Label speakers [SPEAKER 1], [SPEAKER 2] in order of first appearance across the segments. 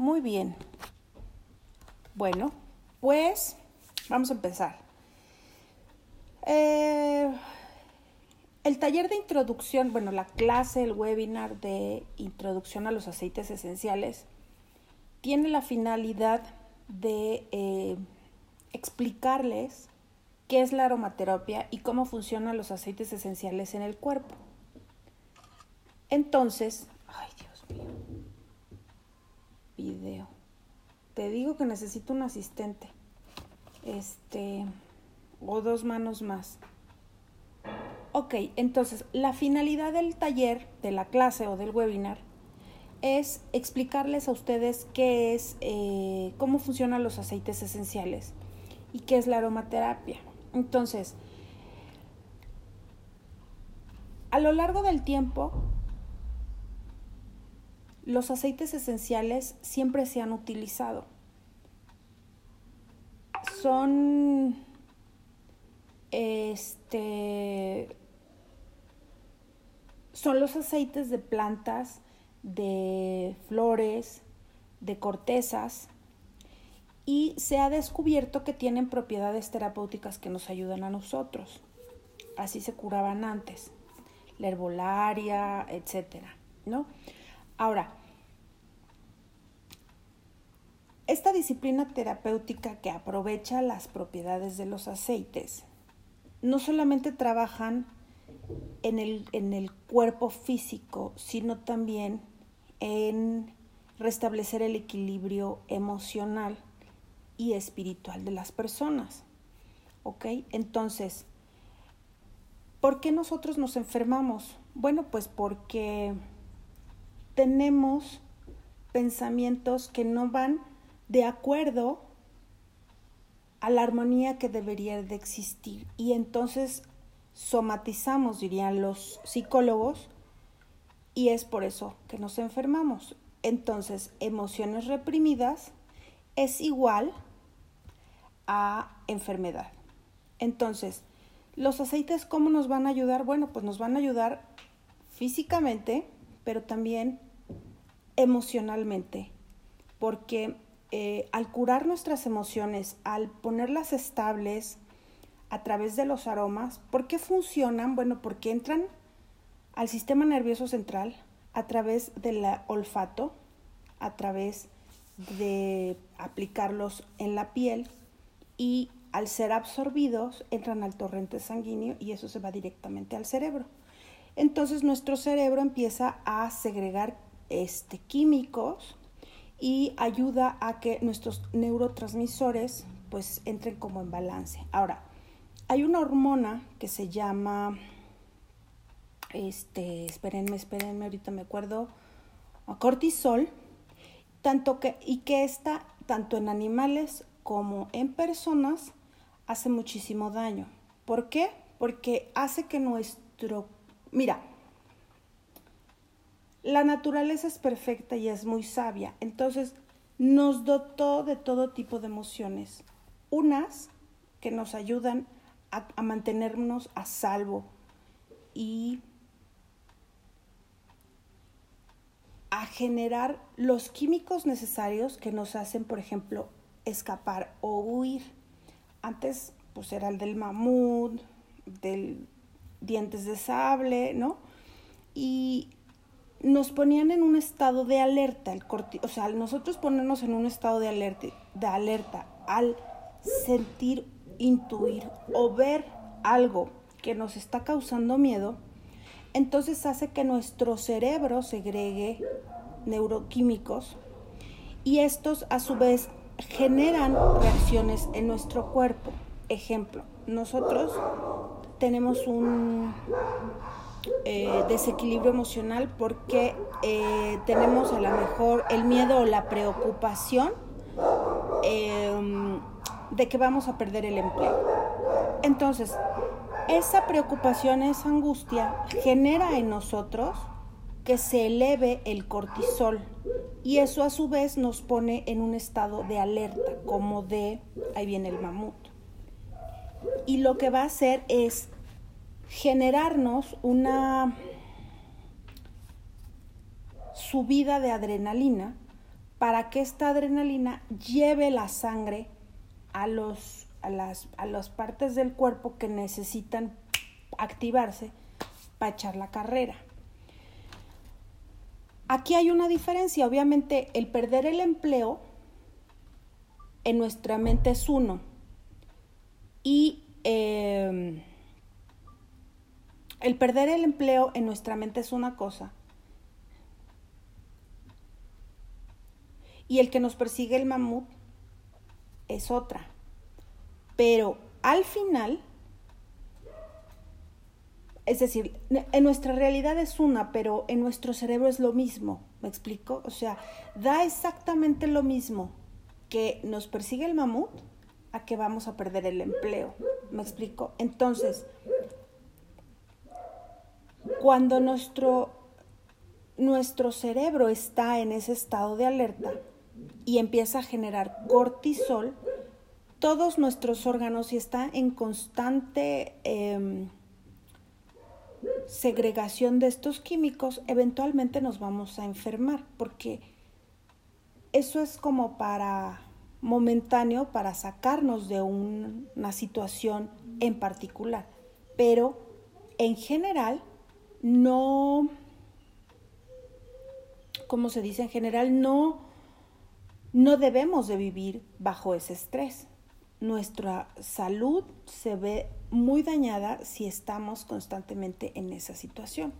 [SPEAKER 1] Muy bien. Bueno, pues vamos a empezar. Eh, el taller de introducción, bueno, la clase, el webinar de introducción a los aceites esenciales, tiene la finalidad de eh, explicarles qué es la aromaterapia y cómo funcionan los aceites esenciales en el cuerpo. Entonces, ay Dios Te digo que necesito un asistente. Este, o dos manos más. Ok, entonces la finalidad del taller, de la clase o del webinar es explicarles a ustedes qué es, eh, cómo funcionan los aceites esenciales y qué es la aromaterapia. Entonces, a lo largo del tiempo, los aceites esenciales siempre se han utilizado. Son este son los aceites de plantas, de flores, de cortezas y se ha descubierto que tienen propiedades terapéuticas que nos ayudan a nosotros. Así se curaban antes, la herbolaria, etcétera, ¿no? Ahora, esta disciplina terapéutica que aprovecha las propiedades de los aceites no solamente trabajan en el, en el cuerpo físico, sino también en restablecer el equilibrio emocional y espiritual de las personas. ¿Ok? Entonces, ¿por qué nosotros nos enfermamos? Bueno, pues porque tenemos pensamientos que no van de acuerdo a la armonía que debería de existir. Y entonces somatizamos, dirían los psicólogos, y es por eso que nos enfermamos. Entonces, emociones reprimidas es igual a enfermedad. Entonces, los aceites, ¿cómo nos van a ayudar? Bueno, pues nos van a ayudar físicamente, pero también emocionalmente, porque eh, al curar nuestras emociones, al ponerlas estables a través de los aromas, ¿por qué funcionan? Bueno, porque entran al sistema nervioso central a través del olfato, a través de aplicarlos en la piel y al ser absorbidos entran al torrente sanguíneo y eso se va directamente al cerebro. Entonces nuestro cerebro empieza a segregar este, químicos y ayuda a que nuestros neurotransmisores pues entren como en balance. Ahora, hay una hormona que se llama, este, espérenme, espérenme, ahorita me acuerdo, cortisol, tanto que, y que está tanto en animales como en personas hace muchísimo daño. ¿Por qué? Porque hace que nuestro, mira, la naturaleza es perfecta y es muy sabia, entonces nos dotó de todo tipo de emociones, unas que nos ayudan a, mantenernos a salvo y a generar los químicos necesarios que nos hacen, por ejemplo, escapar o huir. Antes, pues era el del mamut, del dientes de sable, ¿no? Y nos ponían en un estado de alerta, el o sea, nosotros ponernos en un estado de alerta, de alerta al sentir, intuir o ver algo que nos está causando miedo, entonces hace que nuestro cerebro segregue neuroquímicos y estos a su vez generan reacciones en nuestro cuerpo. Ejemplo, nosotros tenemos un eh, desequilibrio emocional porque eh, tenemos a lo mejor el miedo o la preocupación em, de que vamos a perder el empleo. Entonces, esa preocupación, esa angustia genera en nosotros que se eleve el cortisol y eso a su vez nos pone en un estado de alerta, como de, ahí viene el mamut. Y lo que va a hacer es generarnos una subida de adrenalina para que esta adrenalina lleve la sangre a, los, a, las, a las partes del cuerpo que necesitan activarse para echar la carrera. Aquí hay una diferencia, obviamente el perder el empleo en nuestra mente es uno y em, el perder el empleo en nuestra mente es una cosa y el que nos persigue el mamut es otra. Pero al final, es decir, en nuestra realidad es una, pero en nuestro cerebro es lo mismo, ¿me explico? O sea, da exactamente lo mismo que nos persigue el mamut a que vamos a perder el empleo, ¿me explico? Entonces, cuando nuestro, nuestro cerebro está en ese estado de alerta, y empieza a generar cortisol, todos nuestros órganos y está en constante em, segregación de estos químicos, eventualmente nos vamos a enfermar, porque eso es como para momentáneo, para sacarnos de una situación en particular, pero en general no, como se dice en general, no no debemos de vivir bajo ese estrés. Nuestra salud se ve muy dañada si estamos constantemente en esa situación.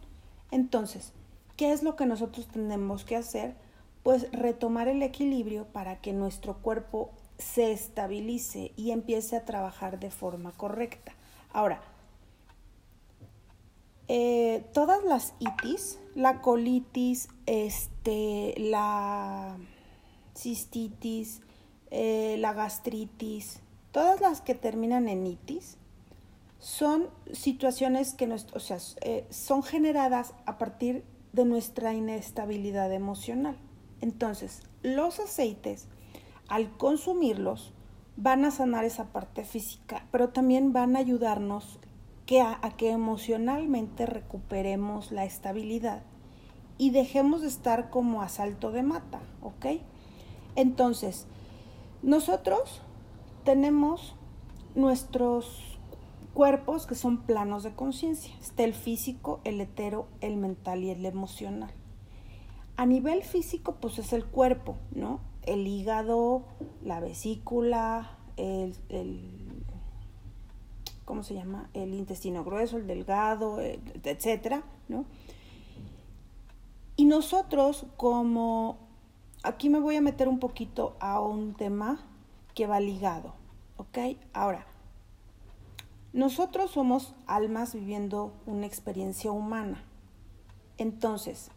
[SPEAKER 1] Entonces, ¿qué es lo que nosotros tenemos que hacer? Pues retomar el equilibrio para que nuestro cuerpo se estabilice y empiece a trabajar de forma correcta. Ahora, eh, todas las itis, la colitis, este, la cistitis, eh, la gastritis, todas las que terminan en itis, son situaciones que o sea, eh, son generadas a partir de nuestra inestabilidad emocional. Entonces, los aceites, al consumirlos, van a sanar esa parte física, pero también van a ayudarnos que a que emocionalmente recuperemos la estabilidad y dejemos de estar como a salto de mata, ¿ok? Entonces, nosotros tenemos nuestros cuerpos que son planos de conciencia. Está el físico, el hetero, el mental y el emocional. A nivel físico, pues es el cuerpo, ¿no? El hígado, la vesícula, el, ¿cómo se llama? El intestino grueso, el delgado, etcétera, ¿no? Y nosotros como aquí me voy a meter un poquito a un tema que va ligado, ¿ok? Ahora, nosotros somos almas viviendo una experiencia humana. Entonces,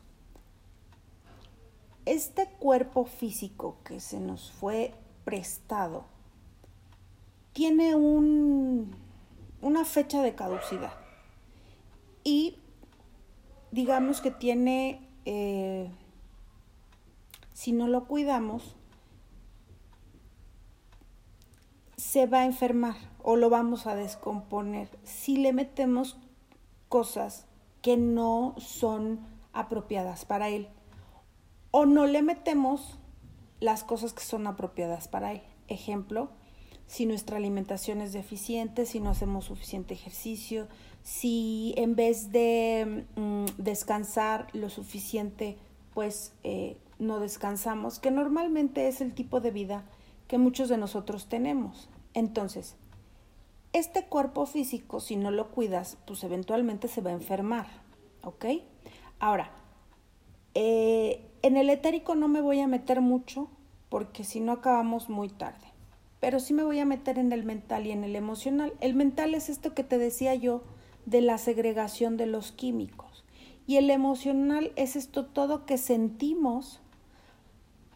[SPEAKER 1] este cuerpo físico que se nos fue prestado tiene un, una fecha de caducidad y digamos que tiene eh, si no lo cuidamos, se va a enfermar o lo vamos a descomponer si le metemos cosas que no son apropiadas para él o no le metemos las cosas que son apropiadas para él. Ejemplo, si nuestra alimentación es deficiente, si no hacemos suficiente ejercicio, si en vez de mm, descansar lo suficiente, pues eh, no descansamos, que normalmente es el tipo de vida que muchos de nosotros tenemos. Entonces, este cuerpo físico, si no lo cuidas, pues eventualmente se va a enfermar, ¿ok? Ahora, eh, en el etérico no me voy a meter mucho porque si no acabamos muy tarde, pero sí me voy a meter en el mental y en el emocional. El mental es esto que te decía yo de la segregación de los químicos y el emocional es esto todo que sentimos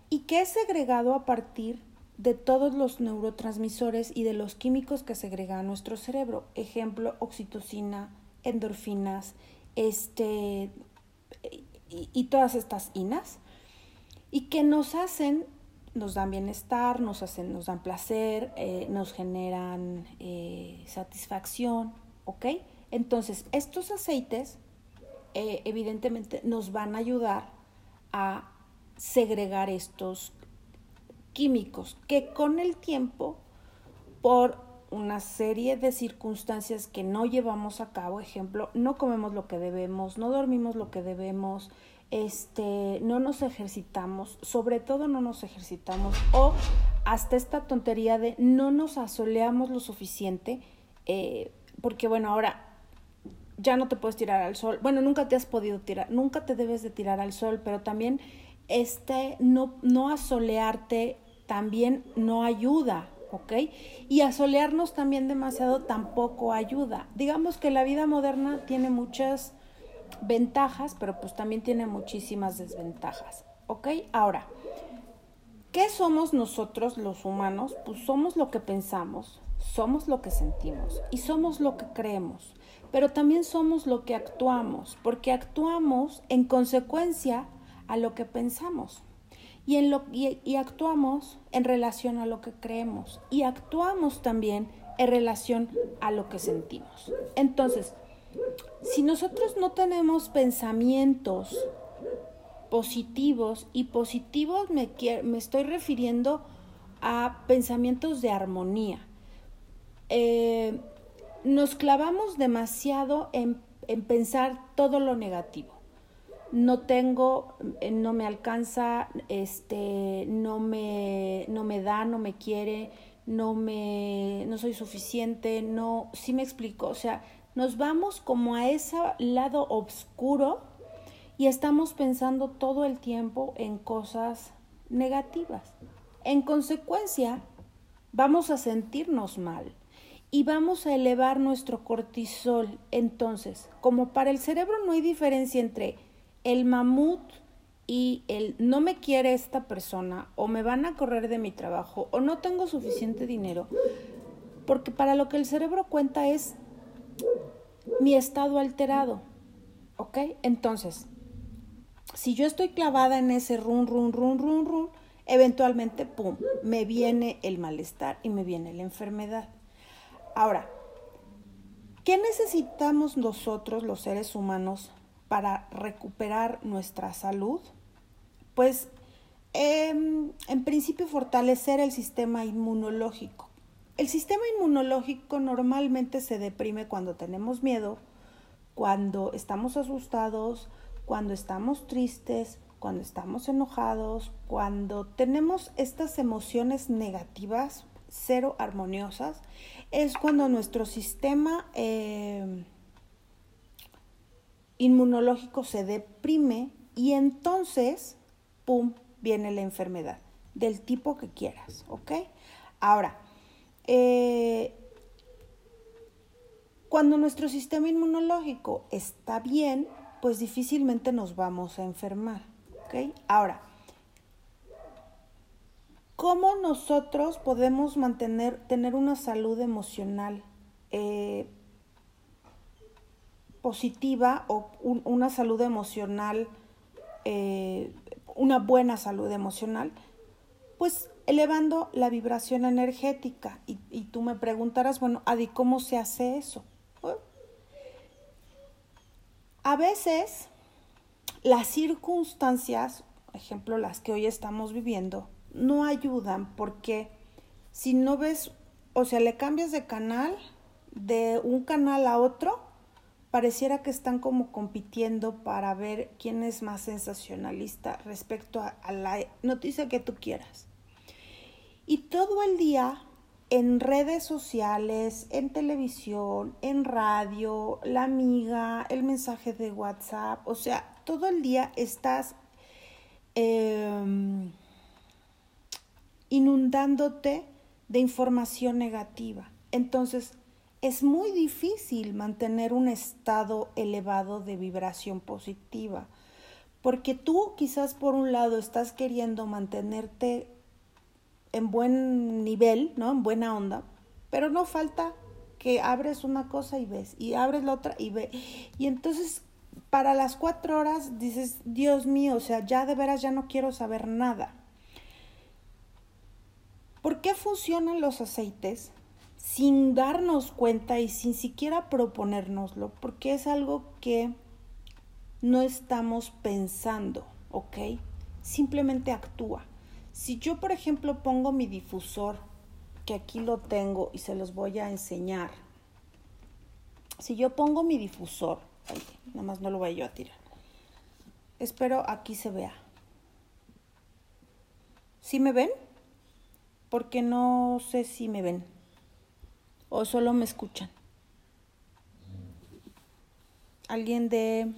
[SPEAKER 1] y que es segregado a partir de todos los neurotransmisores y de los químicos que segrega nuestro cerebro. Ejemplo, oxitocina, endorfinas, este, y, todas estas inas, y que nos hacen, nos dan bienestar, nos, hacen, nos dan placer, eh, nos generan eh, satisfacción, ¿ok? Entonces, estos aceites eh, evidentemente nos van a ayudar a segregar estos, químicos que con el tiempo, por una serie de circunstancias que no llevamos a cabo, ejemplo, no comemos lo que debemos, no dormimos lo que debemos, este, no nos ejercitamos, sobre todo no nos ejercitamos, o hasta esta tontería de no nos asoleamos lo suficiente, eh, porque bueno, ahora ya no te puedes tirar al sol, bueno, nunca te has podido tirar, nunca te debes de tirar al sol, pero también este no, no asolearte también no ayuda, ¿ok? Y asolearnos también demasiado tampoco ayuda. Digamos que la vida moderna tiene muchas ventajas, pero pues también tiene muchísimas desventajas. ¿Ok? Ahora, ¿qué somos nosotros los humanos? Pues somos lo que pensamos, somos lo que sentimos y somos lo que creemos, pero también somos lo que actuamos, porque actuamos en consecuencia a lo que pensamos. Y, actuamos en relación a lo que creemos y actuamos también en relación a lo que sentimos. Entonces, si nosotros no tenemos pensamientos positivos, y positivos me, me estoy refiriendo a pensamientos de armonía, eh, nos clavamos demasiado en, en pensar todo lo negativo no tengo, eh, no me alcanza, este, no me, no me da, no me quiere, no me, no soy suficiente, no, sí me explico, o sea, nos vamos como a ese lado oscuro y estamos pensando todo el tiempo en cosas negativas. En consecuencia, vamos a sentirnos mal y vamos a elevar nuestro cortisol. Entonces, como para el cerebro no hay diferencia entre el mamut y el no me quiere esta persona o me van a correr de mi trabajo o no tengo suficiente dinero, porque para lo que el cerebro cuenta es mi estado alterado. ¿Ok? Entonces, si yo estoy clavada en ese run, run, run, run, run, eventualmente, ¡pum!, me viene el malestar y me viene la enfermedad. Ahora, ¿qué necesitamos nosotros, los seres humanos, para recuperar nuestra salud? Pues, em, en principio, fortalecer el sistema inmunológico. El sistema inmunológico normalmente se deprime cuando tenemos miedo, cuando estamos asustados, cuando estamos tristes, cuando estamos enojados, cuando tenemos estas emociones negativas, cero armoniosas, es cuando nuestro sistema eh, inmunológico se deprime y entonces, ¡pum!, viene la enfermedad del tipo que quieras, ¿ok? Ahora, eh, cuando nuestro sistema inmunológico está bien, pues difícilmente nos vamos a enfermar. ¿ok? Ahora, ¿cómo nosotros podemos mantener, tener una salud emocional eh, positiva o una salud emocional, eh, una buena salud emocional? Pues elevando la vibración energética. Y, tú me preguntarás, bueno, Adi, ¿cómo se hace eso? a veces las circunstancias, ejemplo las que hoy estamos viviendo, no ayudan porque si no ves, o sea, le cambias de canal, de un canal a otro, pareciera que están como compitiendo para ver quién es más sensacionalista respecto a la noticia que tú quieras. Y todo el día en redes sociales, en televisión, en radio, la amiga, el mensaje de WhatsApp, o sea, todo el día estás em, inundándote de información negativa. Entonces, es muy difícil mantener un estado elevado de vibración positiva, porque tú quizás por un lado estás queriendo mantenerte en buen nivel, ¿no? En buena onda, pero no falta que abres una cosa y ves, y abres la otra y ves. Y entonces, para las cuatro horas dices, Dios mío, o sea, ya de veras ya no quiero saber nada. ¿Por qué funcionan los aceites sin darnos cuenta y sin siquiera proponérnoslo? Porque es algo que no estamos pensando, ¿ok? Simplemente actúa Si yo, por ejemplo, pongo mi difusor, que aquí lo tengo y se los voy a enseñar. Si yo pongo mi difusor, nada más no lo voy yo a tirar. Espero aquí se vea. ¿Sí me ven? Porque no sé si me ven. O solo me escuchan. Alguien de...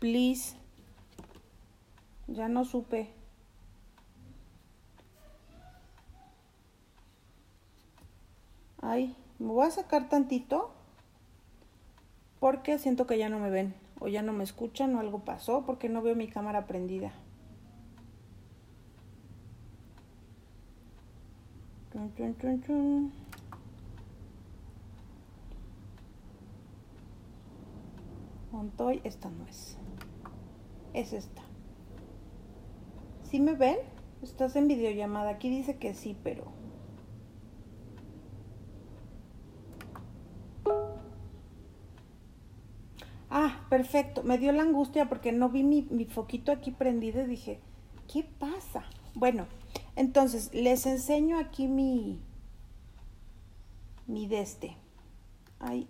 [SPEAKER 1] Please. Ya no supe. Ay, me voy a sacar tantito porque siento que ya no me ven o ya no me escuchan o algo pasó porque no veo mi cámara prendida. Chun. Montoy, esta no es. Es esta. ¿Sí me ven? Estás en videollamada. Aquí dice que sí, pero... Ah, perfecto. Me dio la angustia porque no vi mi, mi foquito aquí prendido y dije, ¿qué pasa? Bueno, entonces les enseño aquí mi, mi de este. Ay,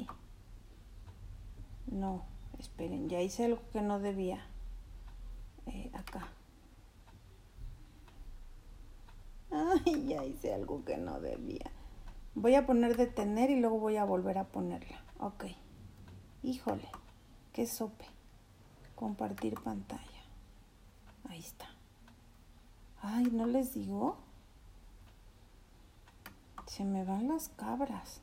[SPEAKER 1] no, esperen, ya hice algo que no debía. Eh, acá. Ay, ya hice algo que no debía. Voy a poner detener y luego voy a volver a ponerla. Ok. Híjole, qué sope. Compartir pantalla. Ahí está. Ay, ¿no les digo? Se me van las cabras.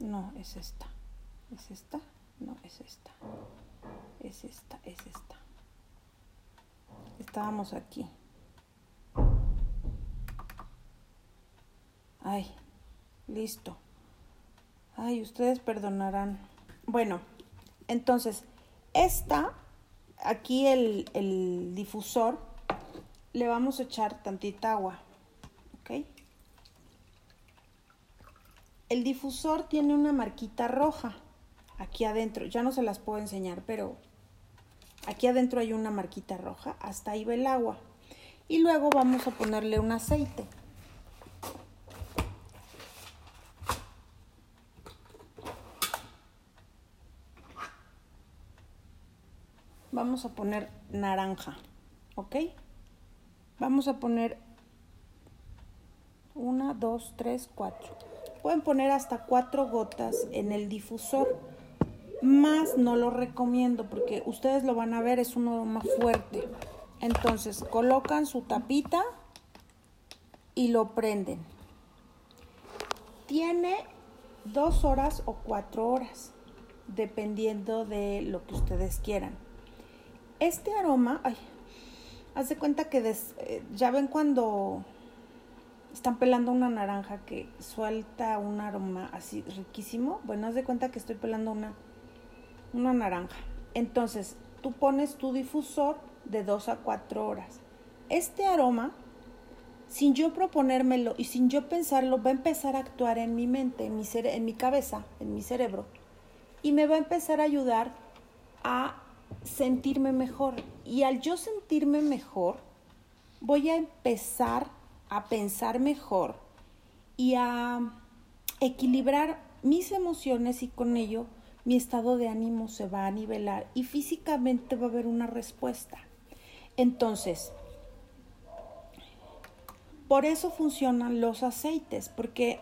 [SPEAKER 1] No, es esta. ¿Es esta? No, es esta. Es esta, es esta. Estábamos aquí. Ay, listo. Ay, ustedes perdonarán. Bueno, entonces, esta, aquí el, el difusor, le vamos a echar tantita agua. ¿Ok? El difusor tiene una marquita roja aquí adentro. Ya no se las puedo enseñar, pero aquí adentro hay una marquita roja. Hasta ahí va el agua. Y luego vamos a ponerle un aceite. Vamos a poner naranja, ¿ok? Vamos a poner una, dos, tres, cuatro. Pueden poner hasta cuatro gotas en el difusor. Más no lo recomiendo porque ustedes lo van a ver, es un aroma fuerte. Entonces colocan su tapita y lo prenden. Tiene dos horas o cuatro horas, dependiendo de lo que ustedes quieran. Este aroma, ay, haz de cuenta que eh, ya ven cuando están pelando una naranja que suelta un aroma así riquísimo. Bueno, haz de cuenta que estoy pelando una, una naranja. Entonces, tú pones tu difusor de 2 a 4 horas. Este aroma, sin yo proponérmelo y sin yo pensarlo, va a empezar a actuar en mi mente, en mi, en mi cabeza, en mi cerebro. Y me va a empezar a ayudar a sentirme mejor. Y al yo sentirme mejor, voy a empezar a pensar mejor y a equilibrar mis emociones y con ello mi estado de ánimo se va a nivelar y físicamente va a haber una respuesta. Entonces, por eso funcionan los aceites, porque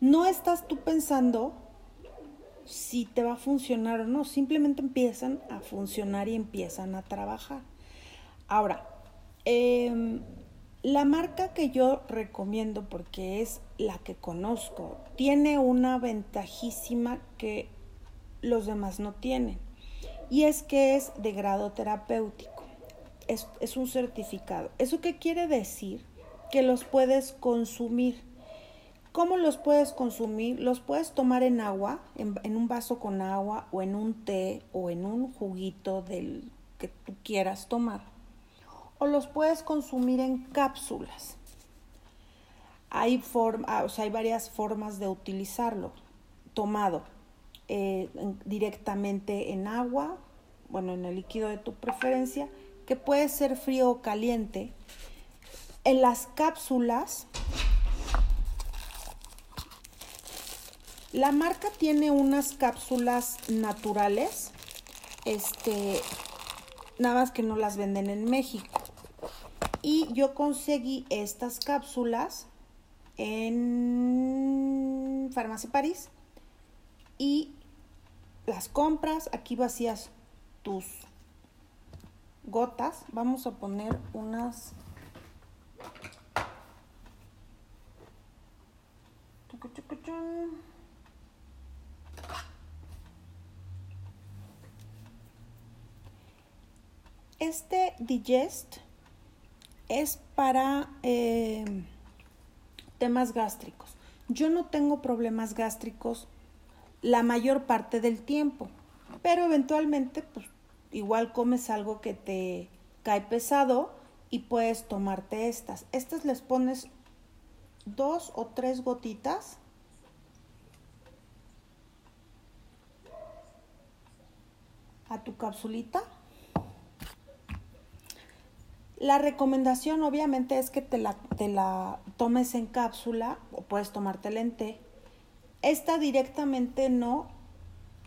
[SPEAKER 1] no estás tú pensando si te va a funcionar o no, simplemente empiezan a funcionar y empiezan a trabajar. Ahora, em, la marca que yo recomiendo, porque es la que conozco, tiene una ventajísima que los demás no tienen, y es que es de grado terapéutico, es, es un certificado. ¿Eso qué quiere decir? Que los puedes consumir ¿Cómo los puedes consumir? Los puedes tomar en agua, en, un vaso con agua o en un té o en un juguito del que tú quieras tomar. o los puedes consumir en cápsulas. Hay, forma, o sea, hay varias formas de utilizarlo. Tomado eh, directamente en agua, bueno, en el líquido de tu preferencia, que puede ser frío o caliente. En las cápsulas, la marca tiene unas cápsulas naturales, este, nada más que no las venden en México. Y yo conseguí estas cápsulas en Farmacia París y las compras, aquí vacías tus gotas. Vamos a poner unas Este digest es para eh, temas gástricos. Yo no tengo problemas gástricos la mayor parte del tiempo, pero eventualmente pues igual comes algo que te cae pesado y puedes tomarte estas. Estas les pones dos o tres gotitas. a tu capsulita la recomendación obviamente es que te la, te la tomes en cápsula o puedes tomártela en té. Esta directamente no.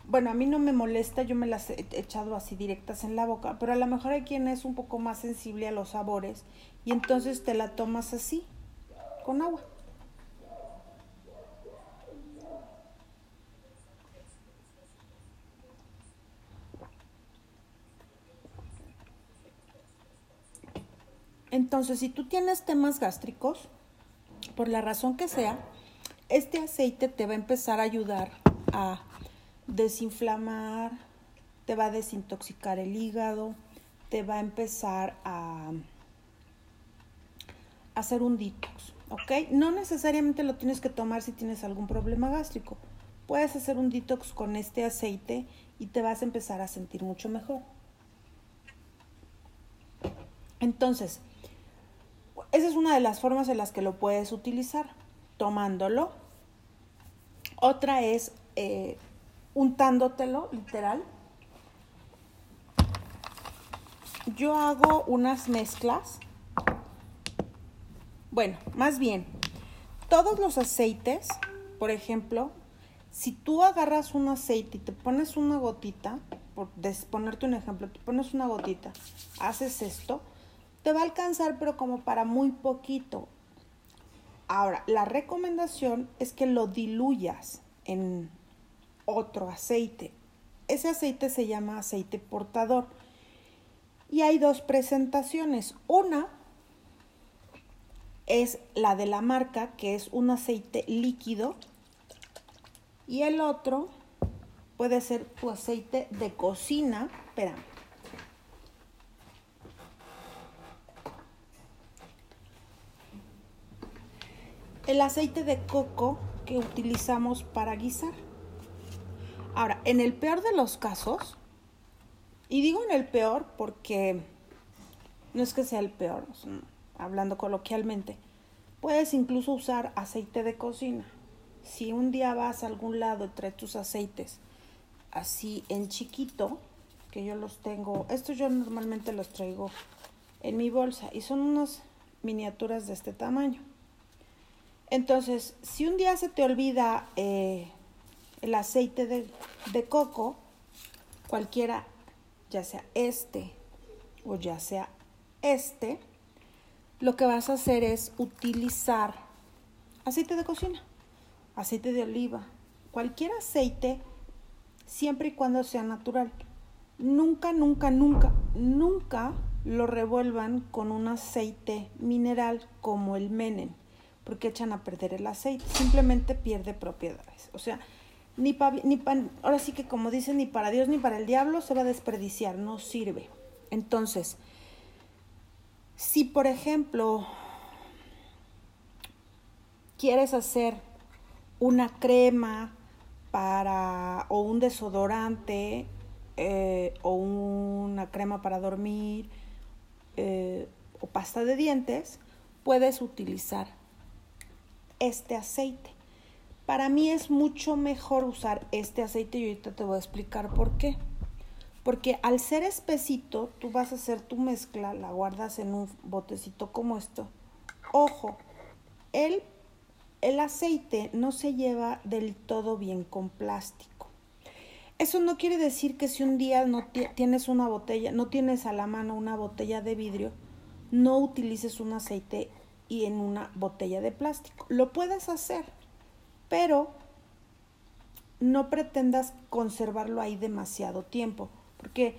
[SPEAKER 1] Bueno, a mí no me molesta, yo me las he echado así directas en la boca, pero a lo mejor hay quien es un poco más sensible a los sabores y entonces te la tomas así, con agua. Entonces, si tú tienes temas gástricos, por la razón que sea, este aceite te va a empezar a ayudar a desinflamar, te va a desintoxicar el hígado, te va a empezar a hacer un detox, ¿ok? No necesariamente lo tienes que tomar si tienes algún problema gástrico. Puedes hacer un detox con este aceite y te vas a empezar a sentir mucho mejor. Entonces, esa es una de las formas en las que lo puedes utilizar, tomándolo. Otra es eh, untándotelo, literal. Yo hago unas mezclas. Bueno, más bien, todos los aceites, por ejemplo, si tú agarras un aceite y te pones una gotita, por ponerte un ejemplo, te pones una gotita, haces esto, te va a alcanzar, pero como para muy poquito. Ahora, la recomendación es que lo diluyas en otro aceite. Ese aceite se llama aceite portador. Y hay dos presentaciones. Una es la de la marca, que es un aceite líquido. Y el otro puede ser tu aceite de cocina. Espérame. El aceite de coco que utilizamos para guisar. Ahora, en el peor de los casos, y digo en el peor porque no es que sea el peor, hablando coloquialmente, puedes incluso usar aceite de cocina. Si un día vas a algún lado traes tus aceites así en chiquito, que yo los tengo, estos yo normalmente los traigo en mi bolsa y son unas miniaturas de este tamaño. Entonces, si un día se te olvida eh, el aceite de, coco, cualquiera, ya sea este o ya sea este, lo que vas a hacer es utilizar aceite de cocina, aceite de oliva, cualquier aceite, siempre y cuando sea natural. Nunca, nunca, nunca, nunca lo revuelvan con un aceite mineral como el menen porque echan a perder el aceite, simplemente pierde propiedades. O sea, ni pa, ni ahora sí que como dicen, ni para Dios ni para el diablo se va a desperdiciar, no sirve. Entonces, si por ejemplo quieres hacer una crema para o un desodorante eh, o una crema para dormir, eh, o pasta de dientes, puedes utilizar este aceite. Para mí es mucho mejor usar este aceite y ahorita te voy a explicar por qué. Porque al ser espesito, tú vas a hacer tu mezcla, la guardas en un botecito como esto. Ojo, el, el aceite no se lleva del todo bien con plástico. Eso no quiere decir que si un día no tienes una botella, no tienes a la mano una botella de vidrio, no utilices un aceite y en una botella de plástico. Lo puedes hacer, pero no pretendas conservarlo ahí demasiado tiempo, porque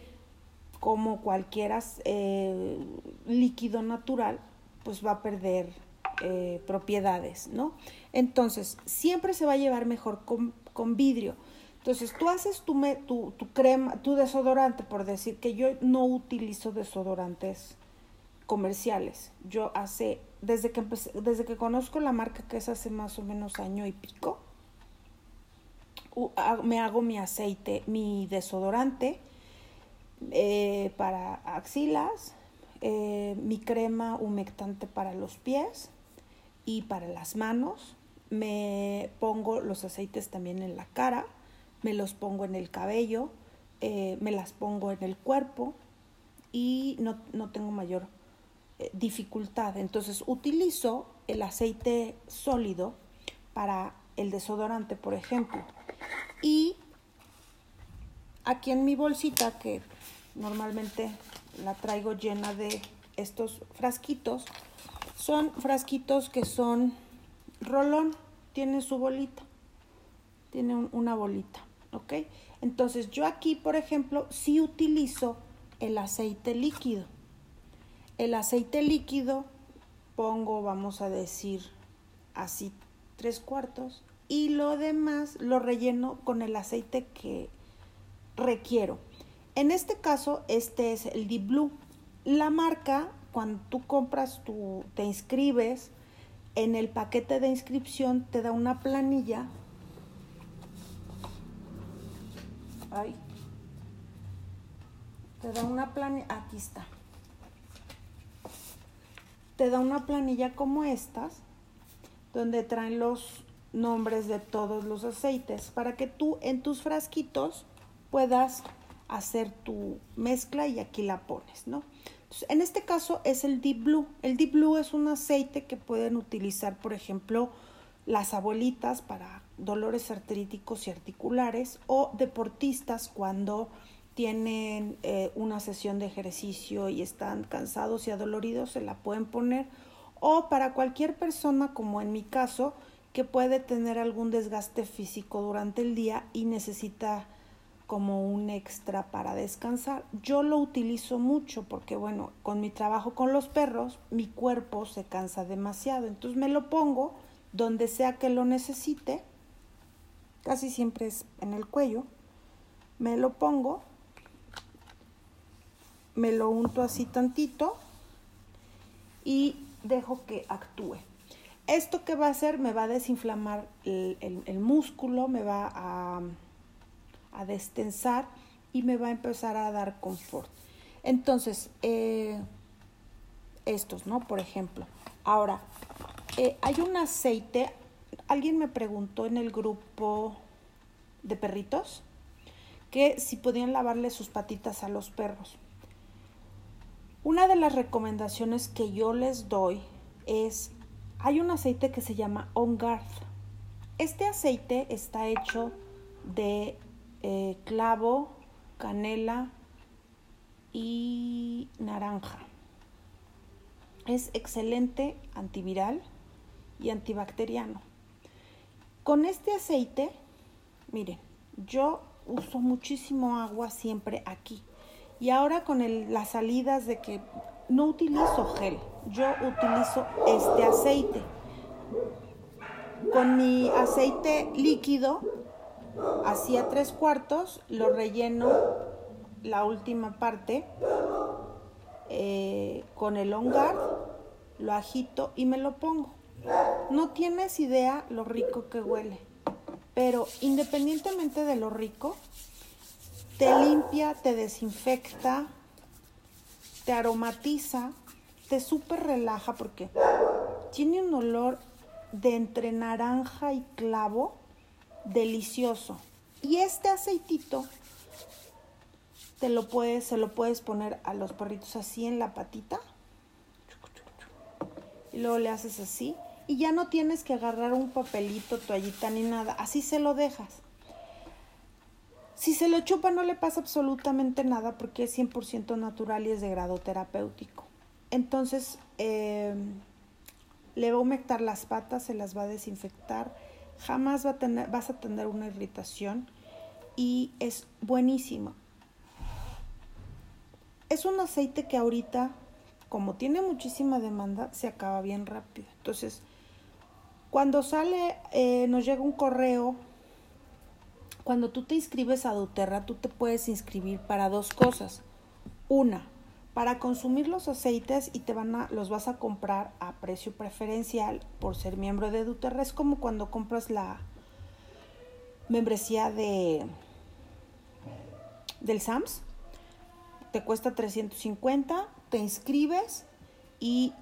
[SPEAKER 1] como cualquier eh, líquido natural, pues va a perder eh, propiedades, ¿no? Entonces, siempre se va a llevar mejor con, con vidrio. Entonces, tú haces tu, tu, tu, crema, tu desodorante, por decir que yo no utilizo desodorantes comerciales. Yo hace, desde que empecé, desde que conozco la marca, que es hace más o menos año y pico, me hago mi aceite, mi desodorante eh, para axilas, eh, mi crema humectante para los pies y para las manos. Me pongo los aceites también en la cara me los pongo en el cabello, eh, me las pongo en el cuerpo y no, tengo mayor dificultad. Entonces utilizo el aceite sólido para el desodorante, por ejemplo. Y aquí en mi bolsita, que normalmente la traigo llena de estos frasquitos, son frasquitos que son rolón, tiene su bolita, tiene una bolita. ¿ok? Entonces yo aquí, por ejemplo, sí utilizo el aceite líquido. El aceite líquido pongo, vamos a decir, así tres cuartos y lo demás lo relleno con el aceite que requiero. En este caso, este es el Deep Blue. La marca, cuando tú compras, tú te inscribes, en el paquete de inscripción te da una planilla Ay. Te da una planilla, aquí está. Te da una planilla como estas, donde traen los nombres de todos los aceites, para que tú en tus frasquitos puedas hacer tu mezcla y aquí la pones, ¿no? en este caso es el Deep Blue. El Deep Blue es un aceite que pueden utilizar, por ejemplo, las abuelitas para dolores artríticos y articulares o deportistas cuando tienen eh, una sesión de ejercicio y están cansados y adoloridos, se la pueden poner. O para cualquier persona, como en mi caso, que puede tener algún desgaste físico durante el día y necesita como un extra para descansar. Yo lo utilizo mucho porque, bueno, con mi trabajo con los perros, mi cuerpo se cansa demasiado. Entonces me lo pongo donde sea que lo necesite casi siempre es en el cuello, me lo pongo, me lo unto así tantito y dejo que actúe. Esto que va a hacer me va a desinflamar el, músculo, me va a, a, destensar y me va a empezar a dar confort. Entonces, eh, estos, ¿no? Por ejemplo. Ahora, eh, hay un aceite, alguien me preguntó en el grupo de perritos que si podían lavarle sus patitas a los perros. Una de las recomendaciones que yo les doy es, hay un aceite que se llama On Guard. Este aceite está hecho de eh, clavo, canela y naranja. Es excelente antiviral y antibacteriano. Con este aceite, miren, yo uso muchísimo agua siempre aquí. Y ahora con las salidas de que no utilizo gel, yo utilizo este aceite. Con mi aceite líquido, así a tres cuartos, lo relleno la última parte eh, con el On lo agito y me lo pongo. No tienes idea lo rico que huele, pero independientemente de lo rico, te limpia, te desinfecta, te aromatiza te súper relaja porque tiene un olor de entre naranja y clavo delicioso. Y este aceitito te lo puedes, se lo puedes poner a los perritos así en la patita. Y luego le haces así. Y ya no tienes que agarrar un papelito, toallita ni nada. Así se lo dejas. Si se lo chupa no le pasa absolutamente nada porque es 100% natural y es de grado terapéutico. Entonces, eh, le va a humectar las patas, se las va a desinfectar, jamás va a tener, vas a tener una irritación y es buenísimo. Es un aceite que ahorita, como tiene muchísima demanda, se acaba bien rápido. Entonces, cuando sale, eh, nos llega un correo, cuando tú te inscribes a doTERRA, tú te puedes inscribir para dos cosas. Una, para consumir los aceites y te van a, los vas a comprar a precio preferencial por ser miembro de doTERRA. Es como cuando compras la membresía de del SAMS. Te cuesta 350, te inscribes y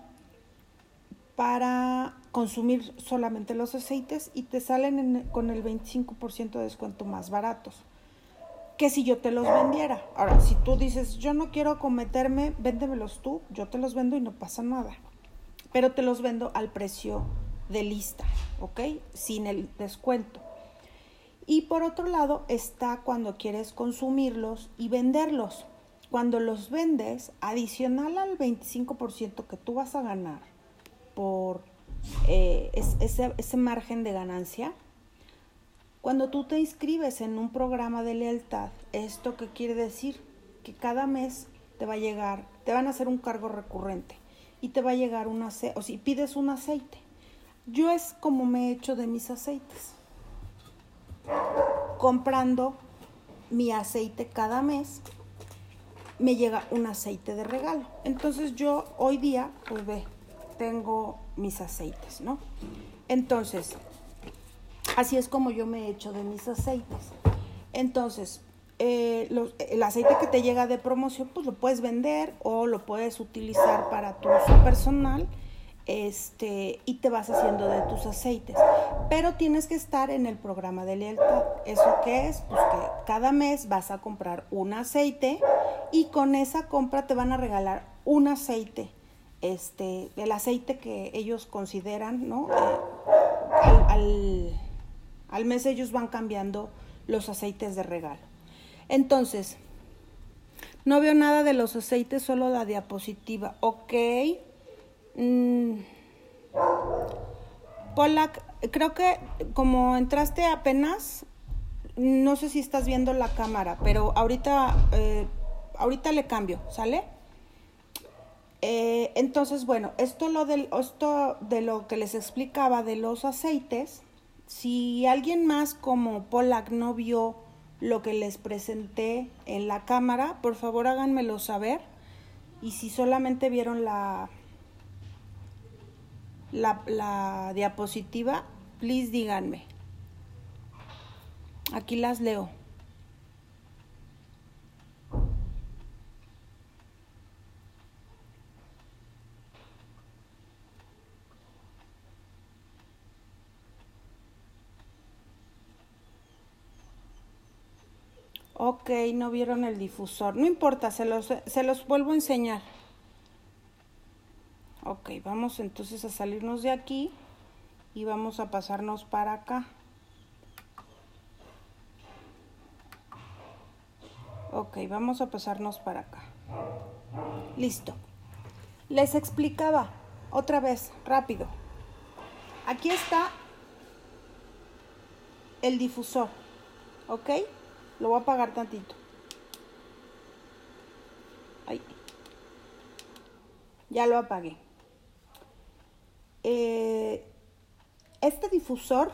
[SPEAKER 1] para consumir solamente los aceites y te salen con el 25% de descuento más baratos que si yo te los vendiera. Ahora, si tú dices, yo no quiero cometerme, véndemelos tú, yo te los vendo y no pasa nada. Pero te los vendo al precio de lista, ¿ok? Sin el descuento. Y por otro lado está cuando quieres consumirlos y venderlos. Cuando los vendes, adicional al 25% que tú vas a ganar por eh, ese, ese margen de ganancia, cuando tú te inscribes en un programa de lealtad, ¿esto qué quiere decir? Que cada mes te va a llegar, te van a hacer un cargo recurrente y te va a llegar un aceite, o si pides un aceite. Yo es como me he hecho de mis aceites. Comprando mi aceite cada mes, me llega un aceite de regalo. Entonces yo hoy día, pues ve, tengo mis aceites, ¿no? Entonces, Así es como yo me he hecho de mis aceites. Entonces, eh, el aceite que te llega de promoción, pues lo puedes vender o lo puedes utilizar para tu uso personal este, y te vas haciendo de tus aceites. Pero tienes que estar en el programa de lealtad. ¿Eso qué es? Pues que cada mes vas a comprar un aceite y con esa compra te van a regalar un aceite. Este, el aceite que ellos consideran, ¿no? Eh, al al mes ellos van cambiando los aceites de regalo. Entonces, no veo nada de los aceites, solo la diapositiva. Ok. Mm. Polak, creo que como entraste apenas, no sé si estás viendo la cámara, pero ahorita, eh, ahorita le cambio, ¿sale? Eh, entonces, bueno, esto, lo del, esto de lo que les explicaba de los aceites, si alguien más como Polak no vio lo que les presenté en la cámara, por favor háganmelo saber. Y si solamente vieron la, la, la diapositiva, please díganme. Aquí las leo. Ok, no vieron el difusor. No importa, se los, se los vuelvo a enseñar. Ok, vamos entonces a salirnos de aquí y vamos a pasarnos para acá. Ok, vamos a pasarnos para acá. Listo. Les explicaba otra vez, rápido. Aquí está el difusor, ¿ok? Lo voy a apagar tantito. Ahí. Ya lo apagué. Eh, este difusor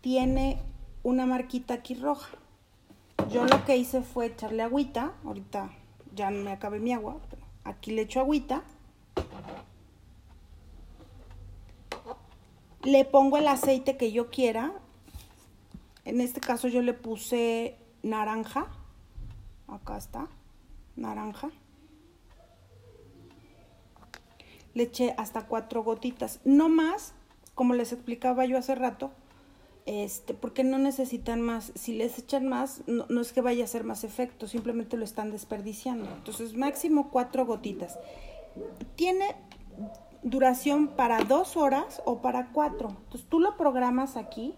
[SPEAKER 1] tiene una marquita aquí roja. Yo lo que hice fue echarle agüita. Ahorita ya me acabé mi agua. aquí le echo agüita. Le pongo el aceite que yo quiera. En este caso yo le puse naranja. Acá está, naranja. le eché hasta cuatro gotitas. No más, como les explicaba yo hace rato, este, porque no necesitan más. Si les echan más, no, no, es que vaya a hacer más efecto, simplemente lo están desperdiciando. Entonces, máximo cuatro gotitas. Tiene duración para dos horas o para cuatro. Entonces, tú lo programas aquí.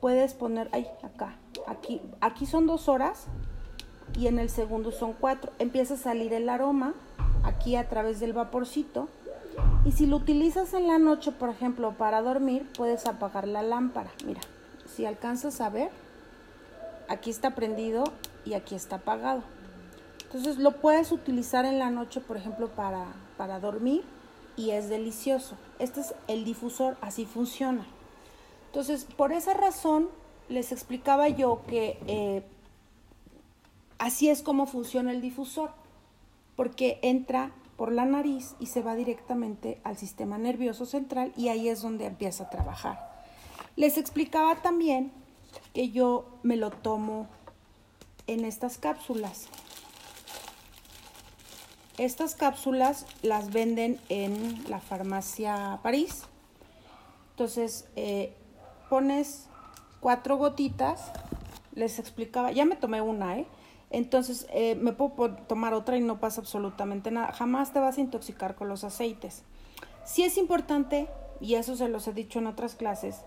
[SPEAKER 1] Puedes poner, ay, acá, aquí, aquí son dos horas y en el segundo son cuatro. Empieza a salir el aroma aquí a través del vaporcito. Y si lo utilizas en la noche, por ejemplo, para dormir, puedes apagar la lámpara. Mira, si alcanzas a ver, aquí está prendido y aquí está apagado. Entonces lo puedes utilizar en la noche, por ejemplo, para, para dormir y es delicioso. Este es el difusor, así funciona. Entonces, por esa razón, les explicaba yo que eh, así es como funciona el difusor, porque entra por la nariz y se va directamente al sistema nervioso central y ahí es donde empieza a trabajar. Les explicaba también que yo me lo tomo en estas cápsulas. Estas cápsulas las venden en la farmacia París. Entonces, eh, pones cuatro gotitas. Les explicaba, ya me tomé una, ¿eh? Entonces, eh, me puedo tomar otra y no pasa absolutamente nada. Jamás te vas a intoxicar con los aceites. Sí es importante, y eso se los he dicho en otras clases,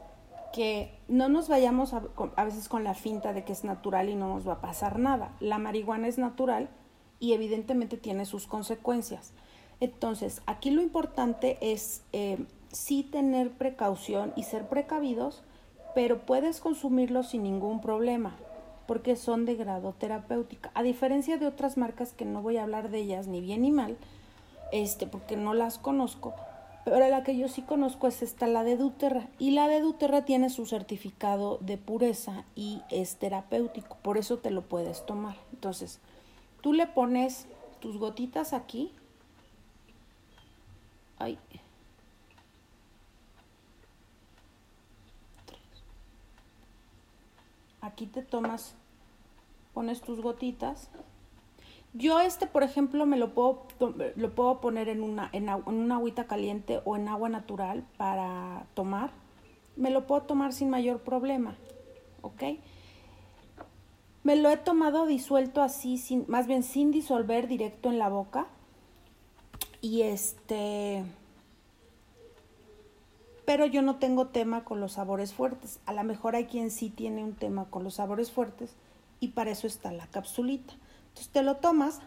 [SPEAKER 1] que no nos vayamos a, veces con la finta de que es natural y no nos va a pasar nada. La marihuana es natural y evidentemente tiene sus consecuencias. Entonces, aquí lo importante es eh, sí tener precaución y ser precavidos, pero puedes consumirlo sin ningún problema porque son de grado terapéutica. A diferencia de otras marcas que no voy a hablar de ellas ni bien ni mal, este, porque no las conozco, pero la que yo sí conozco es esta, la de Duterra. Y la de Duterra tiene su certificado de pureza y es terapéutico, por eso te lo puedes tomar. Entonces, tú le pones tus gotitas aquí. Ay. Aquí te tomas, pones tus gotitas. Yo este, por ejemplo, me lo puedo, lo puedo poner en una, en, agüita caliente o en agua natural para tomar. Me lo puedo tomar sin mayor problema, ¿ok? Me lo he tomado disuelto así, sin, más bien sin disolver directo en la boca. Y este pero yo no tengo tema con los sabores fuertes. A lo mejor hay quien sí tiene un tema con los sabores fuertes y para eso está la capsulita. Entonces te lo tomas.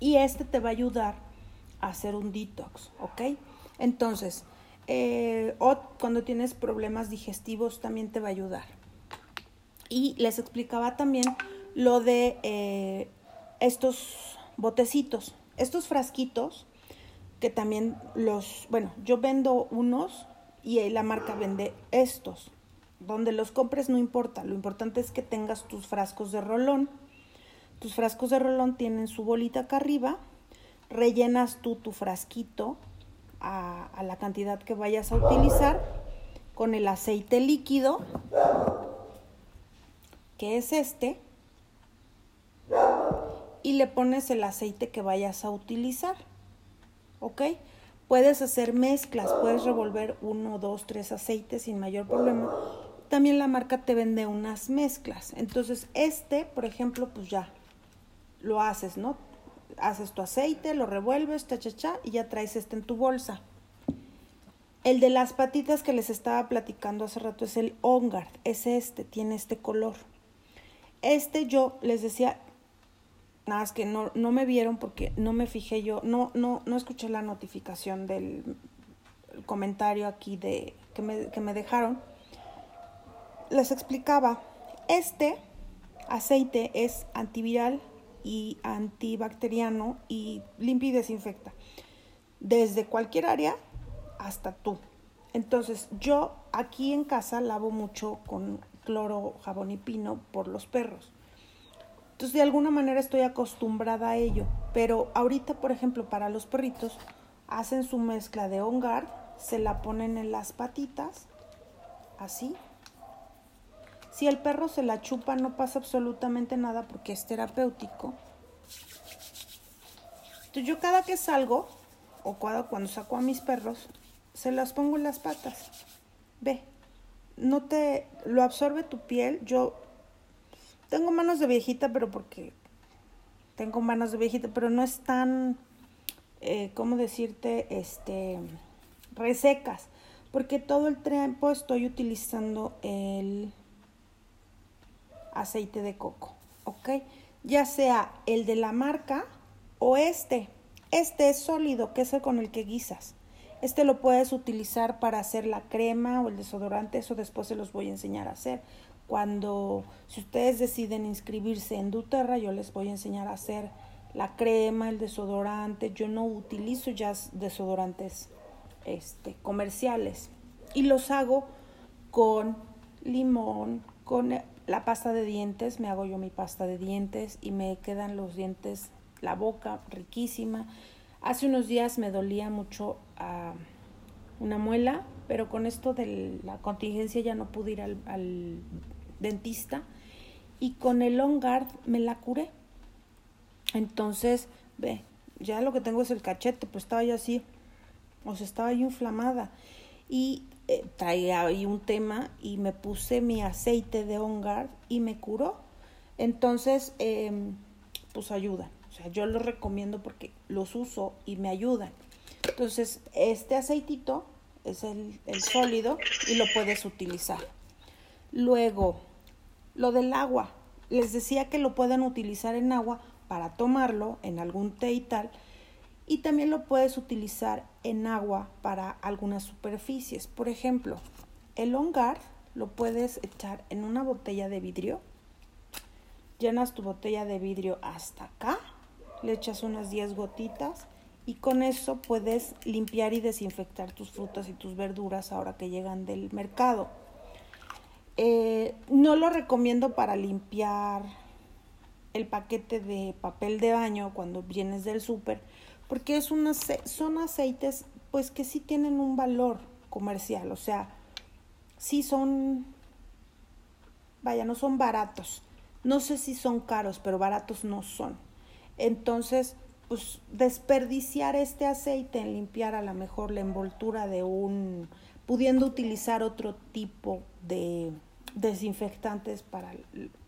[SPEAKER 1] Y este te va a ayudar a hacer un detox, ¿ok? Entonces, eh, o cuando tienes problemas digestivos también te va a ayudar. Y les explicaba también lo de eh, estos botecitos, estos frasquitos que también los, bueno, yo vendo unos y la marca vende estos. Donde los compres no importa, lo importante es que tengas tus frascos de rolón. Tus frascos de rolón tienen su bolita acá arriba, rellenas tú tu frasquito a, a la cantidad que vayas a utilizar con el aceite líquido, que es este, y le pones el aceite que vayas a utilizar. ¿Ok? Puedes hacer mezclas, puedes revolver uno, dos, tres aceites sin mayor problema. También la marca te vende unas mezclas. Entonces, este, por ejemplo, pues ya lo haces, ¿no? Haces tu aceite, lo revuelves, cha, cha, cha, y ya traes este en tu bolsa. El de las patitas que les estaba platicando hace rato es el Ongard, es este, tiene este color. Este yo les decía, Nada más que no, no me vieron porque no me fijé yo, no, no, no escuché la notificación del comentario aquí de que me, que me dejaron. Les explicaba, este aceite es antiviral y antibacteriano y limpia y desinfecta. Desde cualquier área hasta tú. Entonces, yo aquí en casa lavo mucho con cloro, jabón y pino por los perros. Entonces, de alguna manera estoy acostumbrada a ello. Pero ahorita, por ejemplo, para los perritos, hacen su mezcla de hongar, se la ponen en las patitas, así. Si el perro se la chupa no pasa absolutamente nada porque es terapéutico. Entonces yo cada que salgo o cuando saco a mis perros, se las pongo en las patas. Ve, no te lo absorbe tu piel. Yo tengo manos de viejita, pero porque tengo manos de viejita, pero no es tan, eh, ¿cómo decirte? Este, resecas, porque todo el tiempo estoy utilizando el aceite de coco, ¿ok? Ya sea el de la marca o este. Este es sólido, que es el con el que guisas. Este lo puedes utilizar para hacer la crema o el desodorante, eso después se los voy a enseñar a hacer. Cuando, si ustedes deciden inscribirse en Duterra, yo les voy a enseñar a hacer la crema, el desodorante. Yo no utilizo ya desodorantes este, comerciales y los hago con limón, con la pasta de dientes, me hago yo mi pasta de dientes y me quedan los dientes, la boca riquísima. Hace unos días me dolía mucho ah, una muela, pero con esto de la contingencia ya no pude ir al, dentista y con el On Guard me la curé. Entonces, ve, ya lo que tengo es el cachete, pues estaba ya así, o sea, estaba yo inflamada. Y eh, traía ahí un tema y me puse mi aceite de On Guard y me curó. Entonces, em, pues ayuda. O sea, yo los recomiendo porque los uso y me ayudan. Entonces, este aceitito es el, sólido y lo puedes utilizar. Luego, lo del agua. Les decía que lo pueden utilizar en agua para tomarlo en algún té y tal. Y también lo puedes utilizar en agua para algunas superficies. Por ejemplo, el On lo puedes echar en una botella de vidrio. Llenas tu botella de vidrio hasta acá le echas unas 10 gotitas y con eso puedes limpiar y desinfectar tus frutas y tus verduras ahora que llegan del mercado. Eh, no lo recomiendo para limpiar el paquete de papel de baño cuando vienes del súper, porque es son aceites pues que sí tienen un valor comercial, o sea, sí son, vaya, no son baratos. No sé si son caros, pero baratos no son. Entonces, pues desperdiciar este aceite en limpiar a lo mejor la envoltura de un, pudiendo utilizar otro tipo de desinfectantes para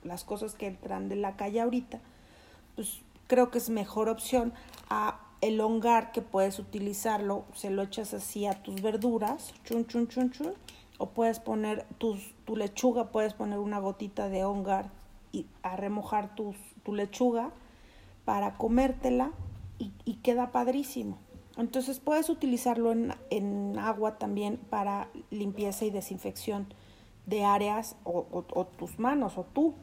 [SPEAKER 1] las cosas que entran de la calle ahorita, pues creo que es mejor opción a el hongar que puedes utilizarlo, se lo echas así a tus verduras, chun chun chun chun, o puedes poner tus, tu lechuga, puedes poner una gotita de hongar y a remojar tus, tu lechuga para comértela y, queda padrísimo. Entonces puedes utilizarlo en, agua también para limpieza y desinfección de áreas o, tus manos o tú.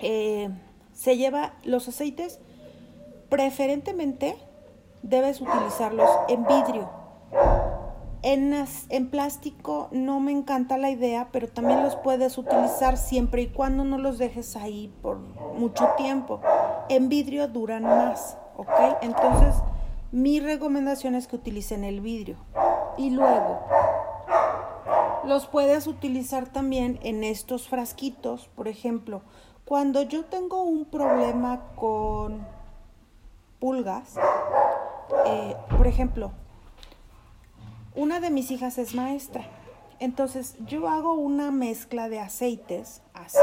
[SPEAKER 1] Eh, se lleva los aceites, preferentemente debes utilizarlos en vidrio. En, en, plástico no me encanta la idea, pero también los puedes utilizar siempre y cuando no los dejes ahí por mucho tiempo en vidrio duran más, ¿ok? Entonces, mi recomendación es que utilicen el vidrio. Y luego, los puedes utilizar también en estos frasquitos, por ejemplo, cuando yo tengo un problema con pulgas, eh, por ejemplo, una de mis hijas es maestra, entonces yo hago una mezcla de aceites así.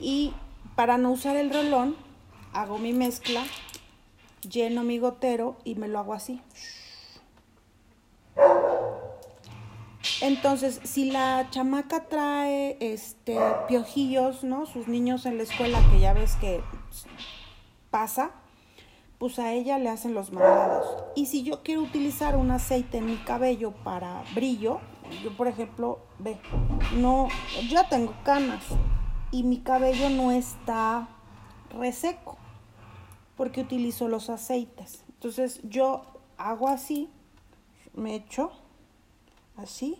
[SPEAKER 1] Y para no usar el rolón, hago mi mezcla, lleno mi gotero y me lo hago así. Entonces, si la chamaca trae este piojillos, ¿no? Sus niños en la escuela, que ya ves que pasa, pues a ella le hacen los mandados. Y si yo quiero utilizar un aceite en mi cabello para brillo, yo por ejemplo, ve, no, ya tengo canas, y mi cabello no está reseco porque utilizo los aceites. Entonces yo hago así, me echo así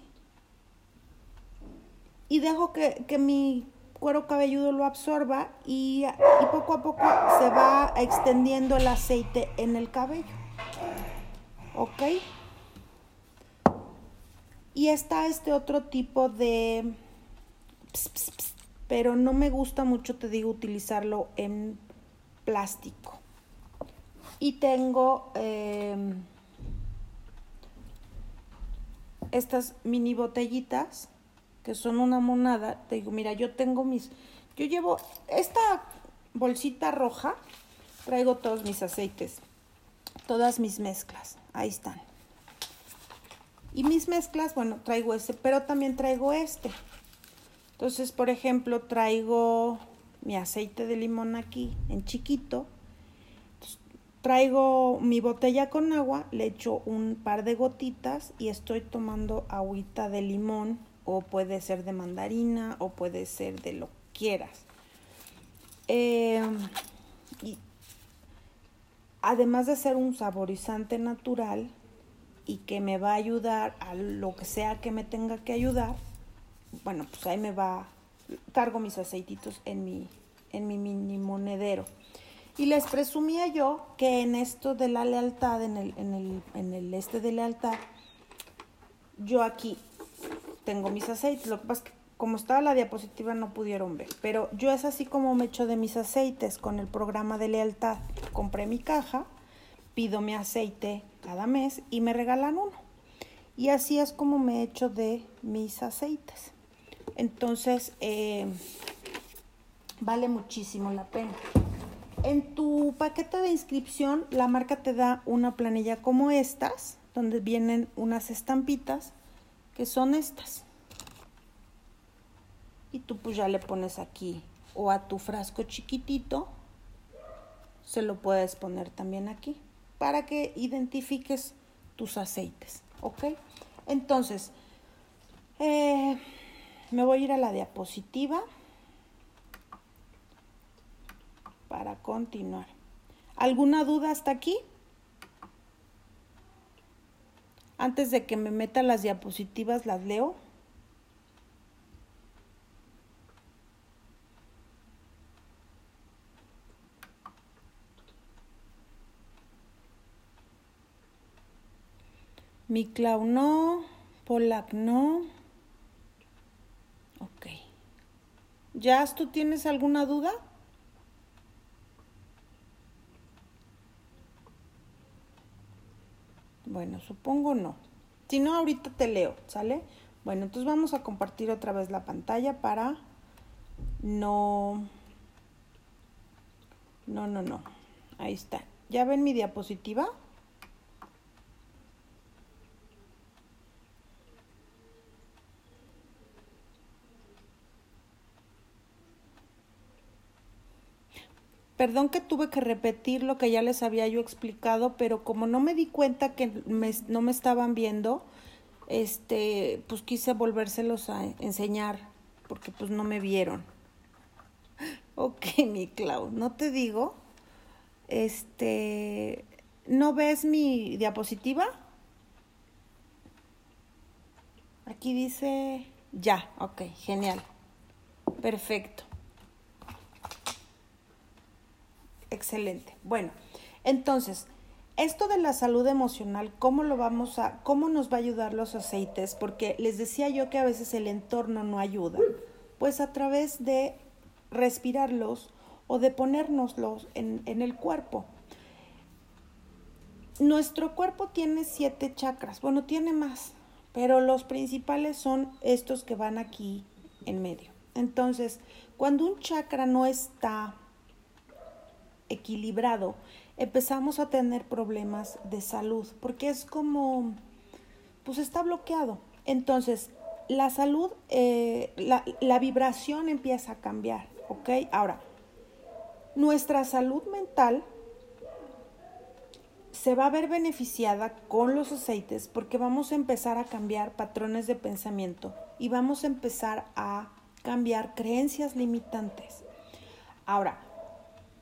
[SPEAKER 1] y dejo que, mi cuero cabelludo lo absorba y, y, poco a poco se va extendiendo el aceite en el cabello. ¿Ok? Y está este otro tipo de... pero no me gusta mucho, te digo, utilizarlo en plástico. Y tengo em, estas mini botellitas que son una monada. Te digo, mira, yo tengo mis... Yo llevo esta bolsita roja, traigo todos mis aceites, todas mis mezclas. Ahí están. Y mis mezclas, bueno, traigo ese, pero también traigo este. Entonces, por ejemplo, traigo mi aceite de limón aquí en chiquito. Traigo mi botella con agua, le echo un par de gotitas y estoy tomando agüita de limón o puede ser de mandarina o puede ser de lo que quieras. Em, y además de ser un saborizante natural, y que me va a ayudar a lo que sea que me tenga que ayudar, bueno, pues ahí me va, cargo mis aceititos en mi, en mi mini monedero. Y les presumía yo que en esto de la lealtad, en el, en el, en el este de lealtad, yo aquí tengo mis aceites. Lo que pasa es que como estaba la diapositiva no pudieron ver, pero yo es así como me echo de mis aceites con el programa de lealtad. Compré mi caja, pido mi aceite cada mes y me regalan uno. Y así es como me echo de mis aceites. Entonces, eh, vale muchísimo la pena. En tu paquete de inscripción, la marca te da una planilla como estas, donde vienen unas estampitas, que son estas. Y tú pues ya le pones aquí o a tu frasco chiquitito, se lo puedes poner también aquí para que identifiques tus aceites, ¿ok? Entonces, eh, me voy a ir a la diapositiva para continuar. ¿Alguna duda hasta aquí? Antes de que me meta las diapositivas, las leo. Miklau no, Polak no. Ok. ¿Jazz, tú tienes alguna duda? Bueno, supongo no. Si no, ahorita te leo, ¿sale? Bueno, entonces vamos a compartir otra vez la pantalla para no... No, no, no. Ahí está. ¿Ya ven mi diapositiva? Perdón que tuve que repetir lo que ya les había yo explicado, pero como no me di cuenta que no me estaban viendo, este, pues quise volvérselos a enseñar, porque pues no me vieron. Ok, mi Clau, no te digo. Este, ¿no ves mi diapositiva? Aquí dice ya, ok, genial. Perfecto. Excelente. Bueno, entonces, esto de la salud emocional, ¿cómo lo vamos a, cómo nos va a ayudar los aceites? Porque les decía yo que a veces el entorno no ayuda. Pues a través de respirarlos o de ponérnoslos en, en el cuerpo. Nuestro cuerpo tiene siete chakras, bueno, tiene más, pero los principales son estos que van aquí en medio. Entonces, cuando un chakra no está equilibrado, empezamos a tener problemas de salud, porque es como, pues está bloqueado. Entonces, la salud, eh, la, la vibración empieza a cambiar, ¿ok? Ahora, nuestra salud mental se va a ver beneficiada con los aceites porque vamos a empezar a cambiar patrones de pensamiento y vamos a empezar a cambiar creencias limitantes. Ahora,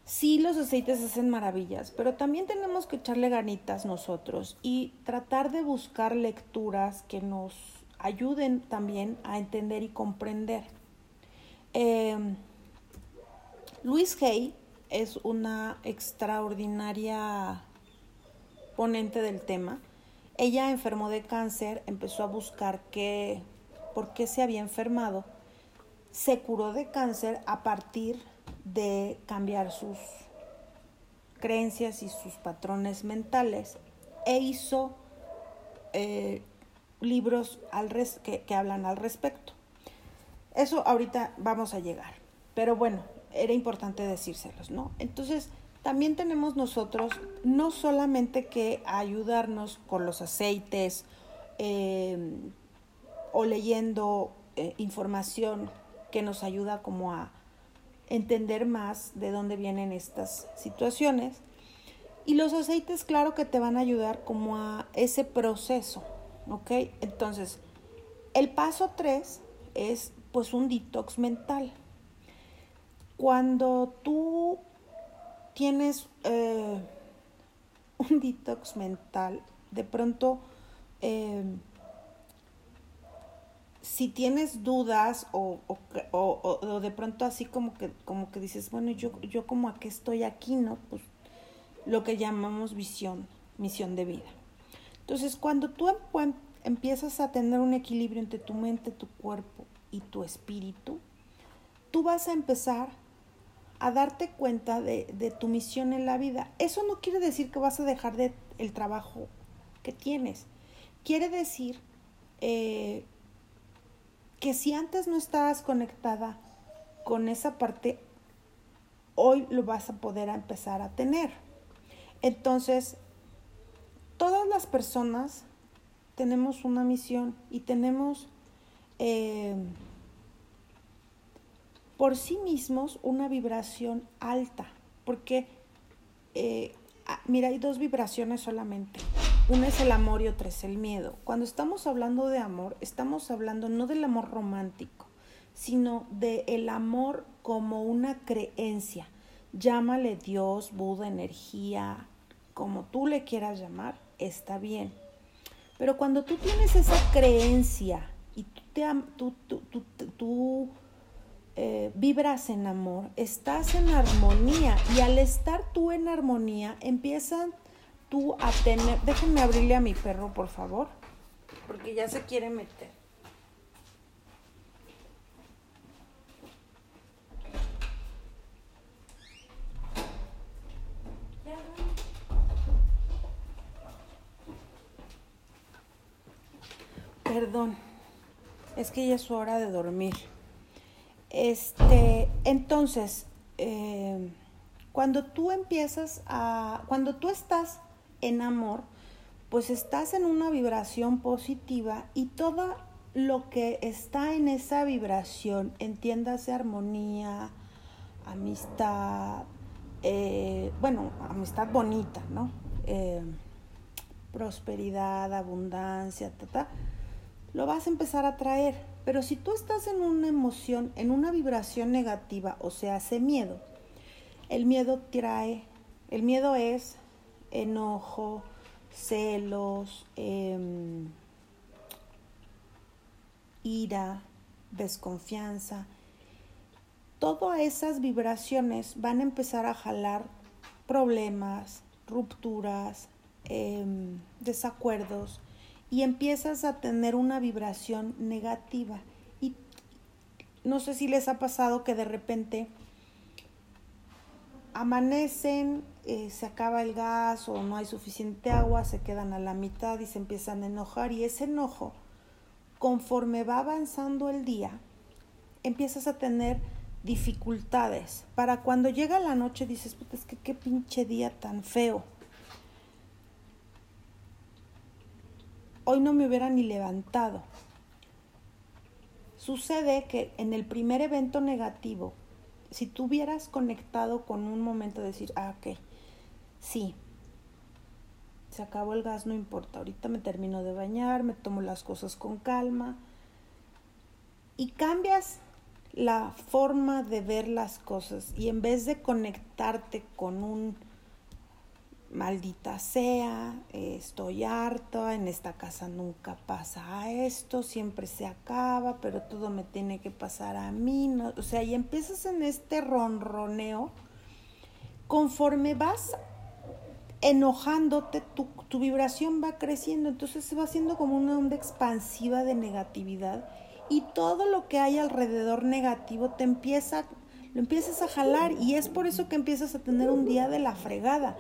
[SPEAKER 1] Sí, los aceites hacen maravillas, pero también tenemos que echarle ganitas nosotros y tratar de buscar lecturas que nos ayuden también a entender y comprender. Eh, Luis Hay es una extraordinaria ponente del tema Ella enfermó de cáncer, empezó a buscar qué, por qué se había enfermado. Se curó de cáncer a partir de cambiar sus creencias y sus patrones mentales e hizo eh, libros al res que, que hablan al respecto. Eso ahorita vamos a llegar, pero bueno, era importante decírselos, ¿no? Entonces, también tenemos nosotros no solamente que ayudarnos con los aceites eh, o leyendo eh, información que nos ayuda como a entender más de dónde vienen estas situaciones. Y los aceites, claro que te van a ayudar como a ese proceso, ¿ok? Entonces, el paso 3 es pues un detox mental. Cuando tú tienes eh, un detox mental, de pronto, eh, si tienes dudas o, o, de pronto así como que, como que dices, bueno, yo, yo como a qué estoy aquí, ¿no? Pues lo que llamamos visión, misión de vida. Entonces, cuando tú em, empiezas a tener un equilibrio entre tu mente, tu cuerpo y tu espíritu, tú vas a empezar a darte cuenta de, de, tu misión en la vida. Eso no quiere decir que vas a dejar de el trabajo que tienes. Quiere decir eh, que si antes no estabas conectada con esa parte, hoy lo vas a poder empezar a tener. Entonces, todas las personas tenemos una misión y tenemos eh, por sí mismos una vibración alta, porque, eh, ah, mira, hay dos vibraciones solamente. Una es el amor y otra es el miedo. Cuando estamos hablando de amor, estamos hablando no del amor romántico, sino del el amor como una creencia. Llámale Dios, Buda, energía, como tú le quieras llamar, está bien. Pero cuando tú tienes esa creencia y tú, te, tú, tú, tú eh, vibras en amor, estás en armonía y al estar tú en armonía empiezan tú a tener, déjenme abrirle a mi perro por favor, porque ya se quiere meter. Perdón, es que ya es hora de dormir. Este, entonces, eh, cuando tú empiezas a, cuando tú estás en amor, pues estás en una vibración positiva y todo lo que está en esa vibración, entiéndase armonía, amistad, eh, bueno, amistad bonita, ¿no? Eh, prosperidad, abundancia, ta, lo vas a empezar a traer. Pero si tú estás en una emoción, en una vibración negativa, o sea, hace miedo, el miedo trae, el miedo es enojo, celos, em, ira, desconfianza. Todas esas vibraciones van a empezar a jalar problemas, rupturas, em, desacuerdos, y empiezas a tener una vibración negativa. Y no sé si les ha pasado que de repente amanecen, eh, se acaba el gas o no hay suficiente agua, se quedan a la mitad y se empiezan a enojar y ese enojo, conforme va avanzando el día, empiezas a tener dificultades. Para cuando llega la noche dices, puta, es que qué pinche día tan feo. hoy no me hubiera ni levantado. Sucede que en el primer evento negativo, si tú hubieras conectado con un momento de decir, ah, ok, sí, se acabó el gas, no importa, ahorita me termino de bañar, me tomo las cosas con calma. Y cambias la forma de ver las cosas. Y en vez de conectarte con un maldita sea, estoy harto, en esta casa nunca pasa esto, siempre se acaba, pero todo me tiene que pasar a mí, o sea, y empiezas en este ronroneo, conforme vas enojándote, tu, vibración va creciendo, entonces se va haciendo como una onda expansiva de negatividad y todo lo que hay alrededor negativo te empieza, lo empiezas a jalar y es por eso que empiezas a tener un día de la fregada.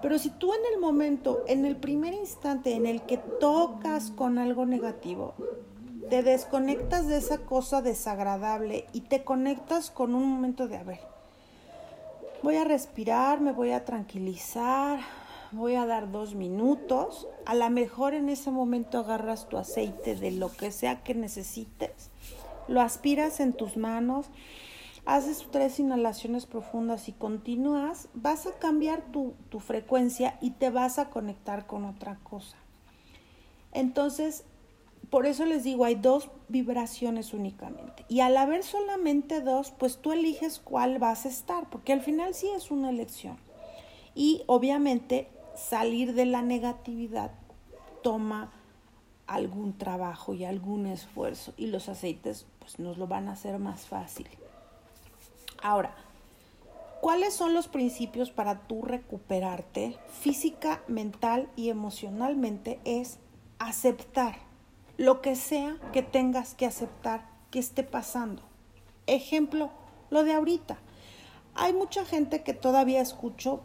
[SPEAKER 1] Pero si tú en el momento, en el primer instante en el que tocas con algo negativo, te desconectas de esa cosa desagradable y te conectas con un momento de, a ver, voy a respirar, me voy a tranquilizar, voy a dar dos minutos. A lo mejor en ese momento agarras tu aceite de lo que sea que necesites, lo aspiras en tus manos, haces tres inhalaciones profundas y continúas, vas a cambiar tu, tu frecuencia y te vas a conectar con otra cosa. Entonces, por eso les digo, hay dos vibraciones únicamente. Y al haber solamente dos, pues tú eliges cuál vas a estar, porque al final sí es una elección. Y obviamente salir de la negatividad toma algún trabajo y algún esfuerzo y los aceites pues nos lo van a hacer más fácil. Ahora, ¿cuáles son los principios para tú recuperarte física, mental y emocionalmente? Es aceptar lo que sea que tengas que aceptar que esté pasando. Ejemplo, lo de ahorita. Hay mucha gente que todavía escucho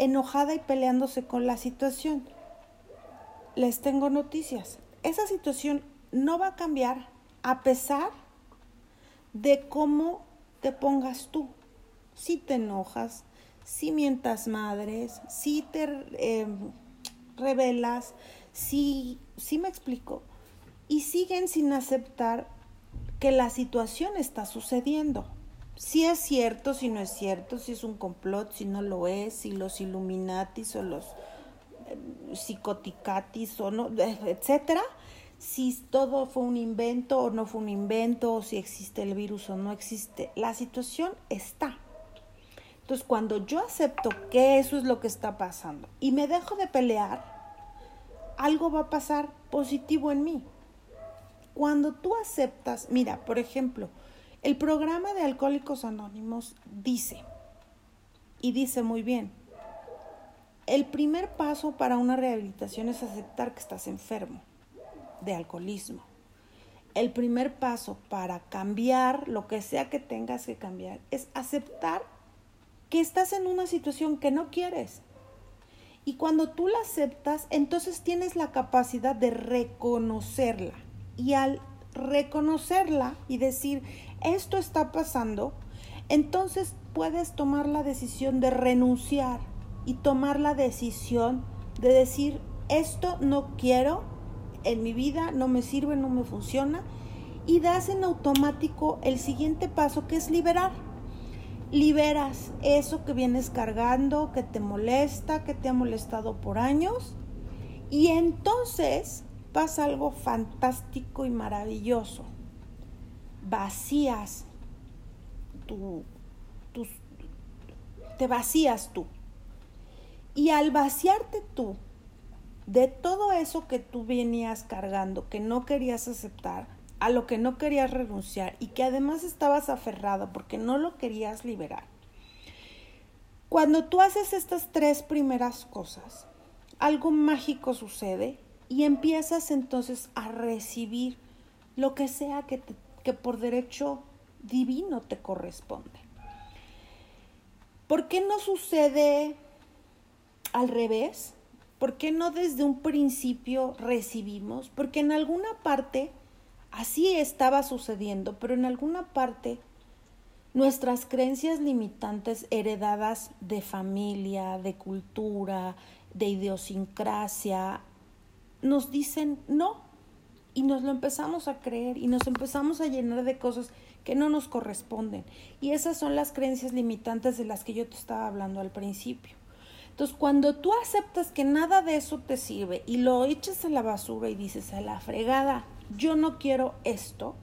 [SPEAKER 1] enojada y peleándose con la situación. Les tengo noticias. Esa situación no va a cambiar a pesar de cómo te pongas tú. Si te enojas, si mientas madres, si te eh, revelas, si, si me explico, y siguen sin aceptar que la situación está sucediendo. Si es cierto, si no es cierto, si es un complot, si no lo es, si los Illuminatis o los eh, psicoticatis o no, etcétera, si todo fue un invento o no fue un invento, o si existe el virus o no existe. La situación está. Entonces, cuando yo acepto que eso es lo que está pasando y me dejo de pelear, algo va a pasar positivo en mí. Cuando tú aceptas, mira, por ejemplo, el programa de Alcohólicos Anónimos dice, y dice muy bien, el primer paso para una rehabilitación es aceptar que estás enfermo de alcoholismo. El primer paso para cambiar lo que sea que tengas que cambiar es aceptar que estás en una situación que no quieres. Y cuando tú la aceptas, entonces tienes la capacidad de reconocerla y al reconocerla y decir, esto está pasando, entonces puedes tomar la decisión de renunciar y tomar la decisión de decir, esto no quiero en mi vida, no me sirve, no me funciona, y das en automático el siguiente paso que es liberar. Liberas eso que vienes cargando, que te molesta, que te ha molestado por años, y entonces pasa algo fantástico y maravilloso. Vacías tú, te vacías tú. Y al vaciarte tú de todo eso que tú venías cargando, que no querías aceptar, a lo que no querías renunciar y que además estabas aferrado porque no lo querías liberar. Cuando tú haces estas tres primeras cosas, algo mágico sucede y empiezas entonces a recibir lo que sea que, que por derecho divino te corresponde. ¿Por qué no sucede al revés? ¿Por qué no desde un principio recibimos? Porque en alguna parte así estaba sucediendo, pero en alguna parte nuestras creencias limitantes heredadas de familia, de cultura, de idiosincrasia, nos dicen no y nos lo empezamos a creer y nos empezamos a llenar de cosas que no nos corresponden. Y esas son las creencias limitantes de las que yo te estaba hablando al principio. Entonces, cuando tú aceptas que nada de eso te sirve y lo echas a la basura y dices a la fregada, yo no quiero esto,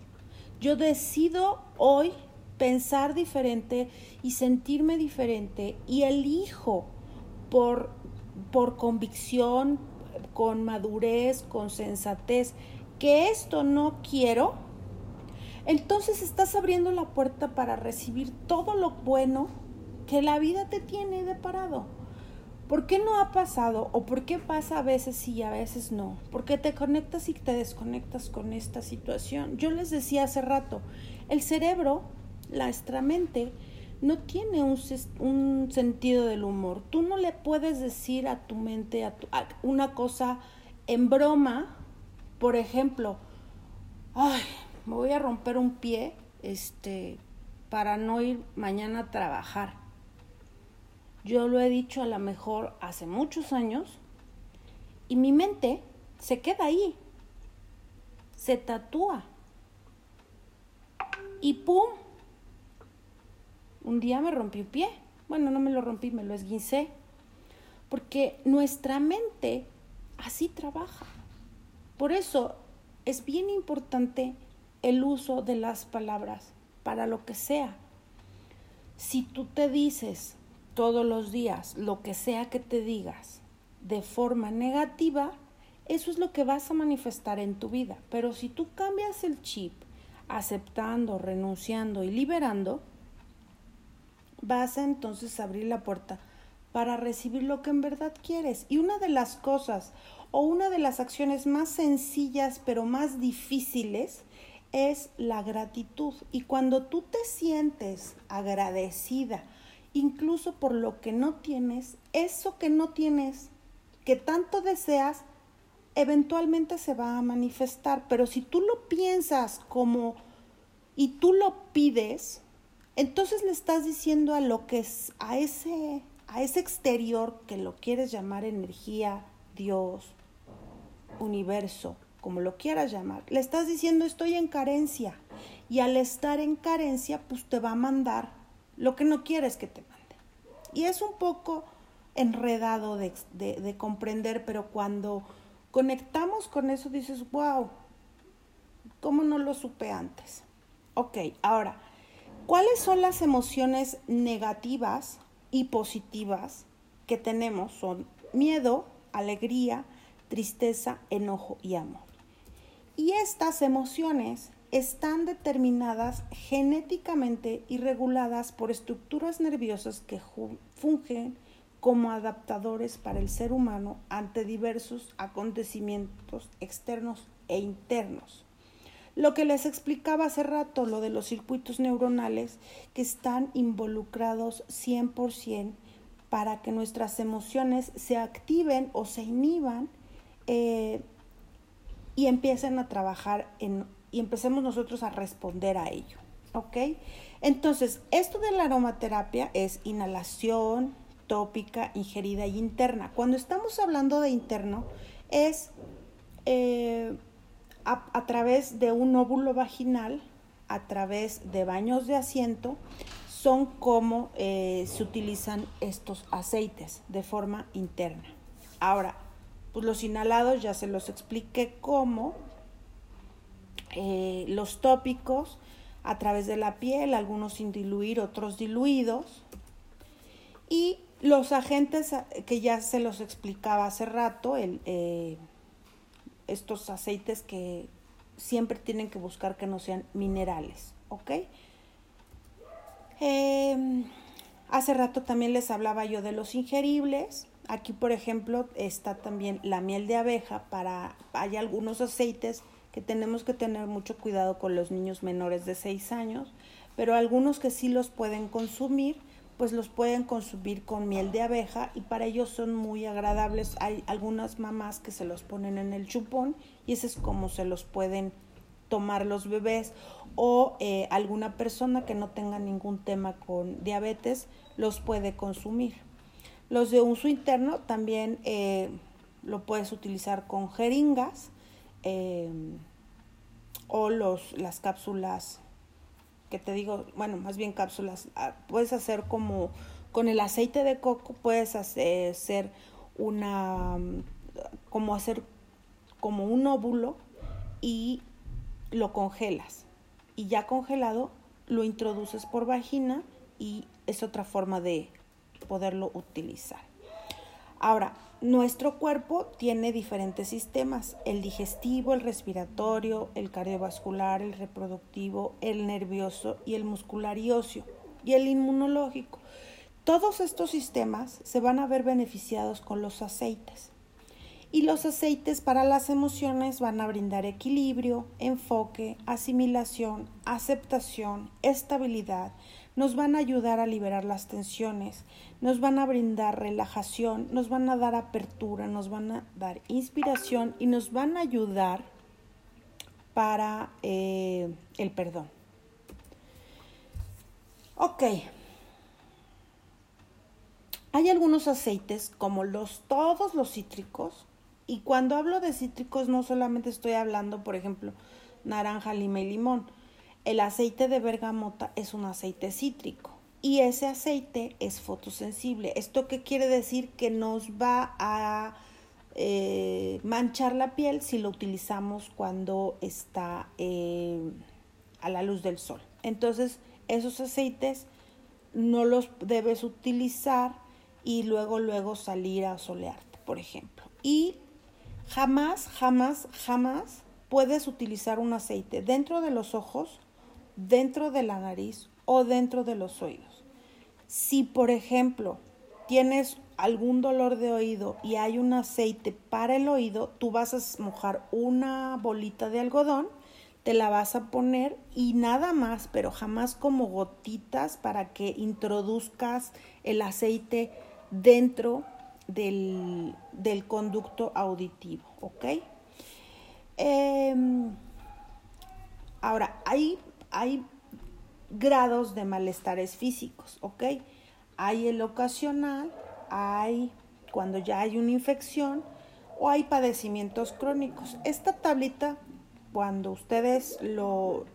[SPEAKER 1] yo decido hoy pensar diferente y sentirme diferente y elijo por, por convicción, con madurez, con sensatez, que esto no quiero, entonces estás abriendo la puerta para recibir todo lo bueno que la vida te tiene deparado. ¿Por qué no ha pasado o por qué pasa a veces sí y a veces no? Porque te conectas y te desconectas con esta situación. Yo les decía hace rato, el cerebro, nuestra mente, no tiene un, sentido del humor. Tú no le puedes decir a tu mente a una cosa en broma, por ejemplo, ay, me voy a romper un pie, este, para no ir mañana a trabajar yo lo he dicho a lo mejor hace muchos años y mi mente se queda ahí, se tatúa y ¡pum! Un día me rompí un pie. Bueno, no me lo rompí, me lo esguincé. Porque nuestra mente así trabaja. Por eso es bien importante el uso de las palabras para lo que sea. Si tú te dices, todos los días, lo que sea que te digas de forma negativa, eso es lo que vas a manifestar en tu vida. Pero si tú cambias el chip, aceptando, renunciando y liberando, vas a entonces abrir la puerta para recibir lo que en verdad quieres. Y una de las cosas o una de las acciones más sencillas pero más difíciles es la gratitud. Y cuando tú te sientes agradecida, incluso por lo que no tienes, eso que no tienes, que tanto deseas, eventualmente se va a manifestar. Pero si tú lo piensas como y tú lo pides, entonces le estás diciendo a lo que es, a ese, a ese exterior que lo quieres llamar energía, Dios, universo, como lo quieras llamar, le estás diciendo estoy en carencia. Y al estar en carencia, pues te va a mandar lo que no quieres que te mande. Y es un poco enredado de, de, comprender, pero cuando conectamos con eso dices, wow, ¿cómo no lo supe antes? Ok, ahora, ¿cuáles son las emociones negativas y positivas que tenemos? Son miedo, alegría, tristeza, enojo y amor. Y estas emociones están determinadas genéticamente y reguladas por estructuras nerviosas que fungen como adaptadores para el ser humano ante diversos acontecimientos externos e internos. Lo que les explicaba hace rato, lo de los circuitos neuronales que están involucrados 100% para que nuestras emociones se activen o se inhiban eh, y empiecen a trabajar en y empecemos nosotros a responder a ello. ¿Ok? Entonces, esto de la aromaterapia es inhalación tópica, ingerida y interna. Cuando estamos hablando de interno, es eh, a, través de un óvulo vaginal, a través de baños de asiento, son como eh, se utilizan estos aceites de forma interna. Ahora, pues los inhalados ya se los expliqué cómo, eh, los tópicos a través de la piel, algunos sin diluir, otros diluidos. Y los agentes que ya se los explicaba hace rato, eh, estos aceites que siempre tienen que buscar que no sean minerales, ¿ok? Em, hace rato también les hablaba yo de los ingeribles. Aquí, por ejemplo, está también la miel de abeja para, hay algunos aceites que tenemos que tener mucho cuidado con los niños menores de 6 años, pero algunos que sí los pueden consumir, pues los pueden consumir con miel de abeja y para ellos son muy agradables. Hay algunas mamás que se los ponen en el chupón y ese es como se los pueden tomar los bebés o eh, alguna persona que no tenga ningún tema con diabetes los puede consumir. Los de uso interno también eh, lo puedes utilizar con jeringas Em, o los, las cápsulas, que te digo, bueno, más bien cápsulas, ah, puedes hacer como con el aceite de coco, puedes hacer una, como hacer como un óvulo y lo congelas. Y ya congelado lo introduces por vagina y es otra forma de poderlo utilizar. Ahora, nuestro cuerpo tiene diferentes sistemas, el digestivo, el respiratorio, el cardiovascular, el reproductivo, el nervioso y el muscular y óseo, y el inmunológico. Todos estos sistemas se van a ver beneficiados con los aceites. Y los aceites para las emociones van a brindar equilibrio, enfoque, asimilación, aceptación, estabilidad, nos van a ayudar a liberar las tensiones, nos van a brindar relajación, nos van a dar apertura, nos van a dar inspiración y nos van a ayudar para eh, el perdón. Ok. Hay algunos aceites como los todos los cítricos y cuando hablo de cítricos no solamente estoy hablando, por ejemplo, naranja, lima y limón. El aceite de bergamota es un aceite cítrico y ese aceite es fotosensible. ¿Esto qué quiere decir? Que nos va a eh, manchar la piel si lo utilizamos cuando está eh, a la luz del sol. Entonces, esos aceites no los debes utilizar y luego, luego salir a solearte, por ejemplo. Y jamás, jamás, jamás puedes utilizar un aceite dentro de los ojos, dentro de la nariz o dentro de los oídos. Si, por ejemplo, tienes algún dolor de oído y hay un aceite para el oído, tú vas a mojar una bolita de algodón, te la vas a poner y nada más, pero jamás como gotitas para que introduzcas el aceite dentro del, conducto auditivo, ¿ok? Em, ahora, hay, hay grados de malestares físicos, ¿ok? Hay el ocasional, hay cuando ya hay una infección o hay padecimientos crónicos. Esta tablita, cuando ustedes lo...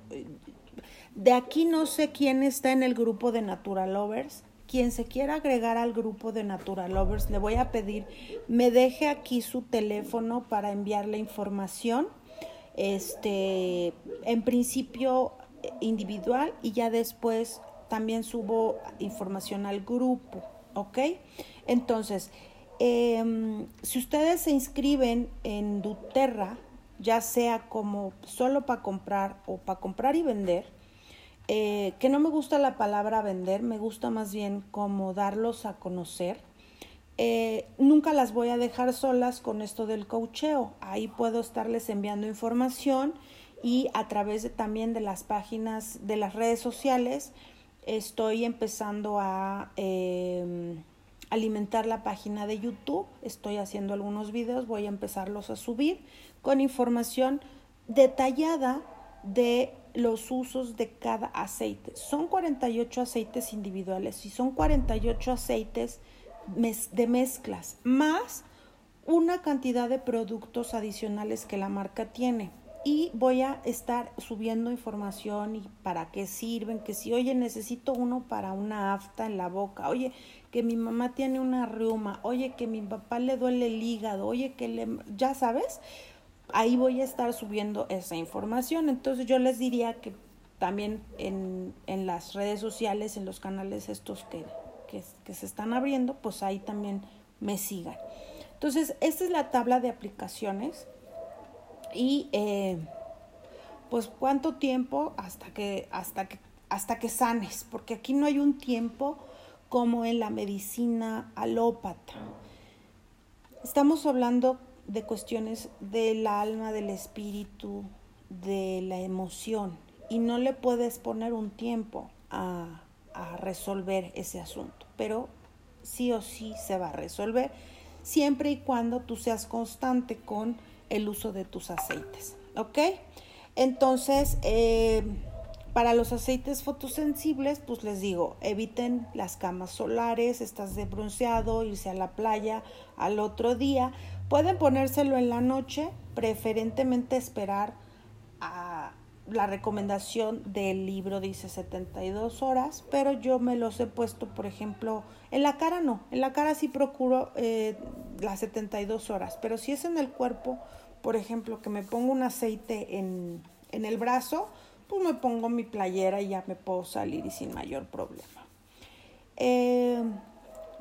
[SPEAKER 1] De aquí no sé quién está en el grupo de Natural Lovers. Quien se quiera agregar al grupo de Natural Lovers, le voy a pedir, me deje aquí su teléfono para enviarle información. Este, en principio individual y ya después también subo información al grupo, ¿ok? Entonces, em, si ustedes se inscriben en Duterra, ya sea como solo para comprar o para comprar y vender, eh, que no me gusta la palabra vender, me gusta más bien como darlos a conocer. Eh, nunca las voy a dejar solas con esto del cocheo. Ahí puedo estarles enviando información y a través de, también de las páginas de las redes sociales estoy empezando a em, alimentar la página de YouTube, estoy haciendo algunos videos, voy a empezarlos a subir con información detallada de los usos de cada aceite. Son 48 aceites individuales y son 48 aceites de mezclas, más una cantidad de productos adicionales que la marca tiene y voy a estar subiendo información y para qué sirven, que si, oye, necesito uno para una afta en la boca, oye, que mi mamá tiene una reuma, oye, que mi papá le duele el hígado, oye, que le, ya sabes, ahí voy a estar subiendo esa información. Entonces yo les diría que también en, en las redes sociales, en los canales estos que, que, que se están abriendo, pues ahí también me sigan. Entonces, esta es la tabla de aplicaciones y eh, pues cuánto tiempo hasta que, hasta, que, hasta que sanes, porque aquí no hay un tiempo como en la medicina alópata. Estamos hablando de cuestiones del alma, del espíritu, de la emoción, y no le puedes poner un tiempo a, a resolver ese asunto, pero sí o sí se va a resolver siempre y cuando tú seas constante con el uso de tus aceites. ¿Ok? Entonces, eh, para los aceites fotosensibles, pues les digo, eviten las camas solares, estas de bronceado, irse a la playa al otro día. Pueden ponérselo en la noche, preferentemente esperar a la recomendación del libro dice 72 horas, pero yo me los he puesto, por ejemplo, en la cara no, en la cara sí procuro eh, las 72 horas, pero si es en el cuerpo, por ejemplo, que me pongo un aceite en, el brazo, pues me pongo mi playera y ya me puedo salir y sin mayor problema. Eh,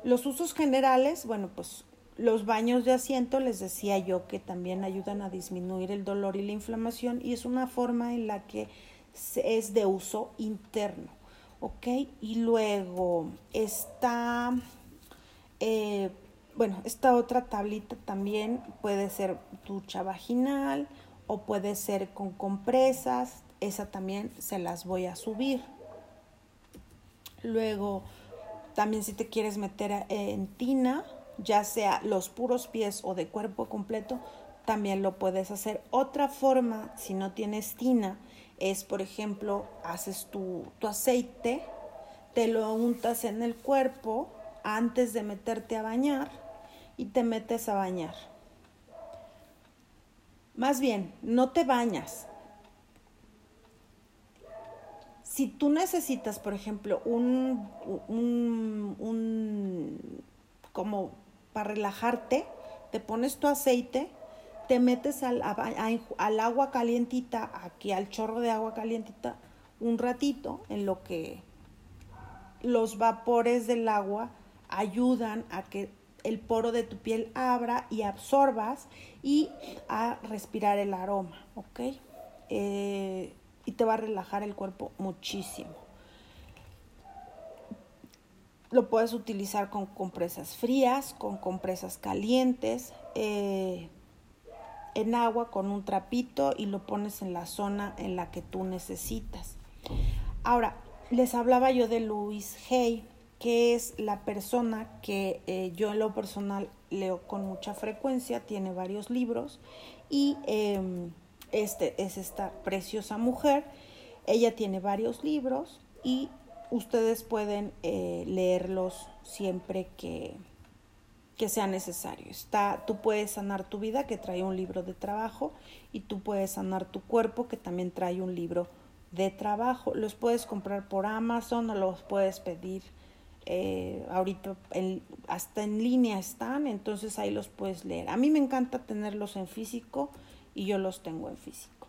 [SPEAKER 1] los usos generales, bueno, pues los baños de asiento, les decía yo que también ayudan a disminuir el dolor y la inflamación y es una forma en la que es de uso interno. ¿ok? Y luego está, eh, bueno, esta otra tablita también puede ser ducha vaginal o puede ser con compresas, esa también se las voy a subir. Luego, también si te quieres meter en tina, ya sea los puros pies o de cuerpo completo, también lo puedes hacer. Otra forma, si no tienes tina, es, por ejemplo, haces tu, tu aceite, te lo untas en el cuerpo antes de meterte a bañar y te metes a bañar. Más bien, no te bañas. Si tú necesitas, por ejemplo, un, un, un como para relajarte, te pones tu aceite, te metes al, al agua calientita, aquí al chorro de agua calientita, un ratito, en lo que los vapores del agua ayudan a que el poro de tu piel abra y absorbas y a respirar el aroma, ¿ok? Eh, y te va a relajar el cuerpo muchísimo. Lo puedes utilizar con compresas frías, con compresas calientes, eh, en agua con un trapito y lo pones en la zona en la que tú necesitas. Ahora, les hablaba yo de Louis Hay, que es la persona que eh, yo en lo personal leo con mucha frecuencia, tiene varios libros y em, este es esta preciosa mujer. Ella tiene varios libros y ustedes pueden eh, leerlos siempre que, que sea necesario. Está, tú puedes sanar tu vida, que trae un libro de trabajo, y tú puedes sanar tu cuerpo, que también trae un libro de trabajo. Los puedes comprar por Amazon o los puedes pedir eh, ahorita hasta en línea están, entonces ahí los puedes leer. A mí me encanta tenerlos en físico y yo los tengo en físico.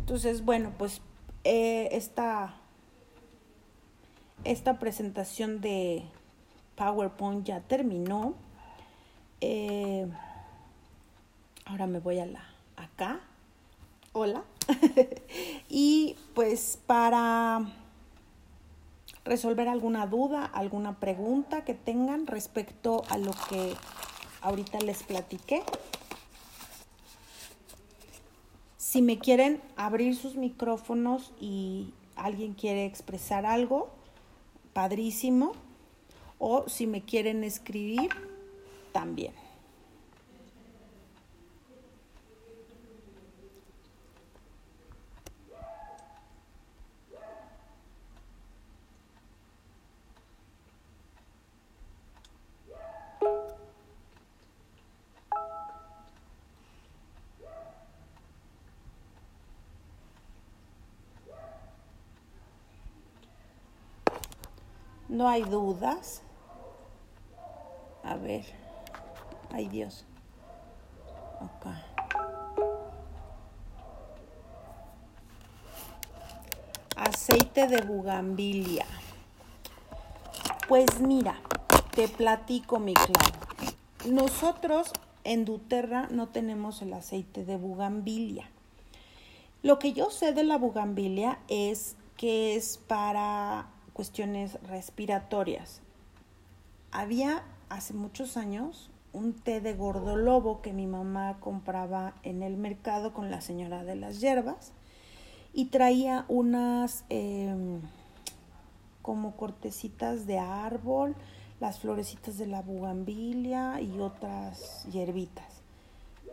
[SPEAKER 1] Entonces, bueno, pues eh, esta esta presentación de PowerPoint ya terminó. Eh, ahora me voy a la acá. Hola. y pues para resolver alguna duda, alguna pregunta que tengan respecto a lo que ahorita les platiqué. Si me quieren abrir sus micrófonos y alguien quiere expresar algo, padrísimo. O si me quieren escribir, también. No hay dudas. A ver. Ay Dios. Acá. Aceite de bugambilia. Pues mira, te platico mi claro. Nosotros en Duterra no tenemos el aceite de bugambilia. Lo que yo sé de la bugambilia es que es para cuestiones respiratorias. Había hace muchos años un té de gordolobo que mi mamá compraba en el mercado con la señora de las hierbas y traía unas em, como cortecitas de árbol, las florecitas de la bugambilia y otras hierbitas.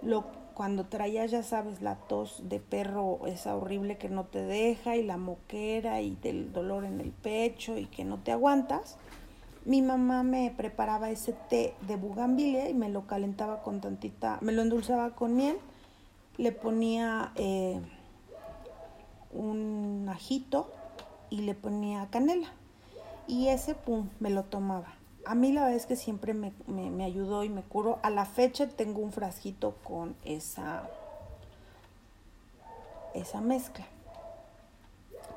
[SPEAKER 1] Lo cuando traías, ya sabes, la tos de perro, esa horrible que no te deja y la moquera y del dolor en el pecho y que no te aguantas, mi mamá me preparaba ese té de bugambilia y me lo calentaba con tantita, me lo endulzaba con miel, le ponía eh, un ajito y le ponía canela. Y ese, pum, me lo tomaba a mí la verdad es que siempre me, ayudó y me curó. A la fecha tengo un frasquito con esa, esa mezcla.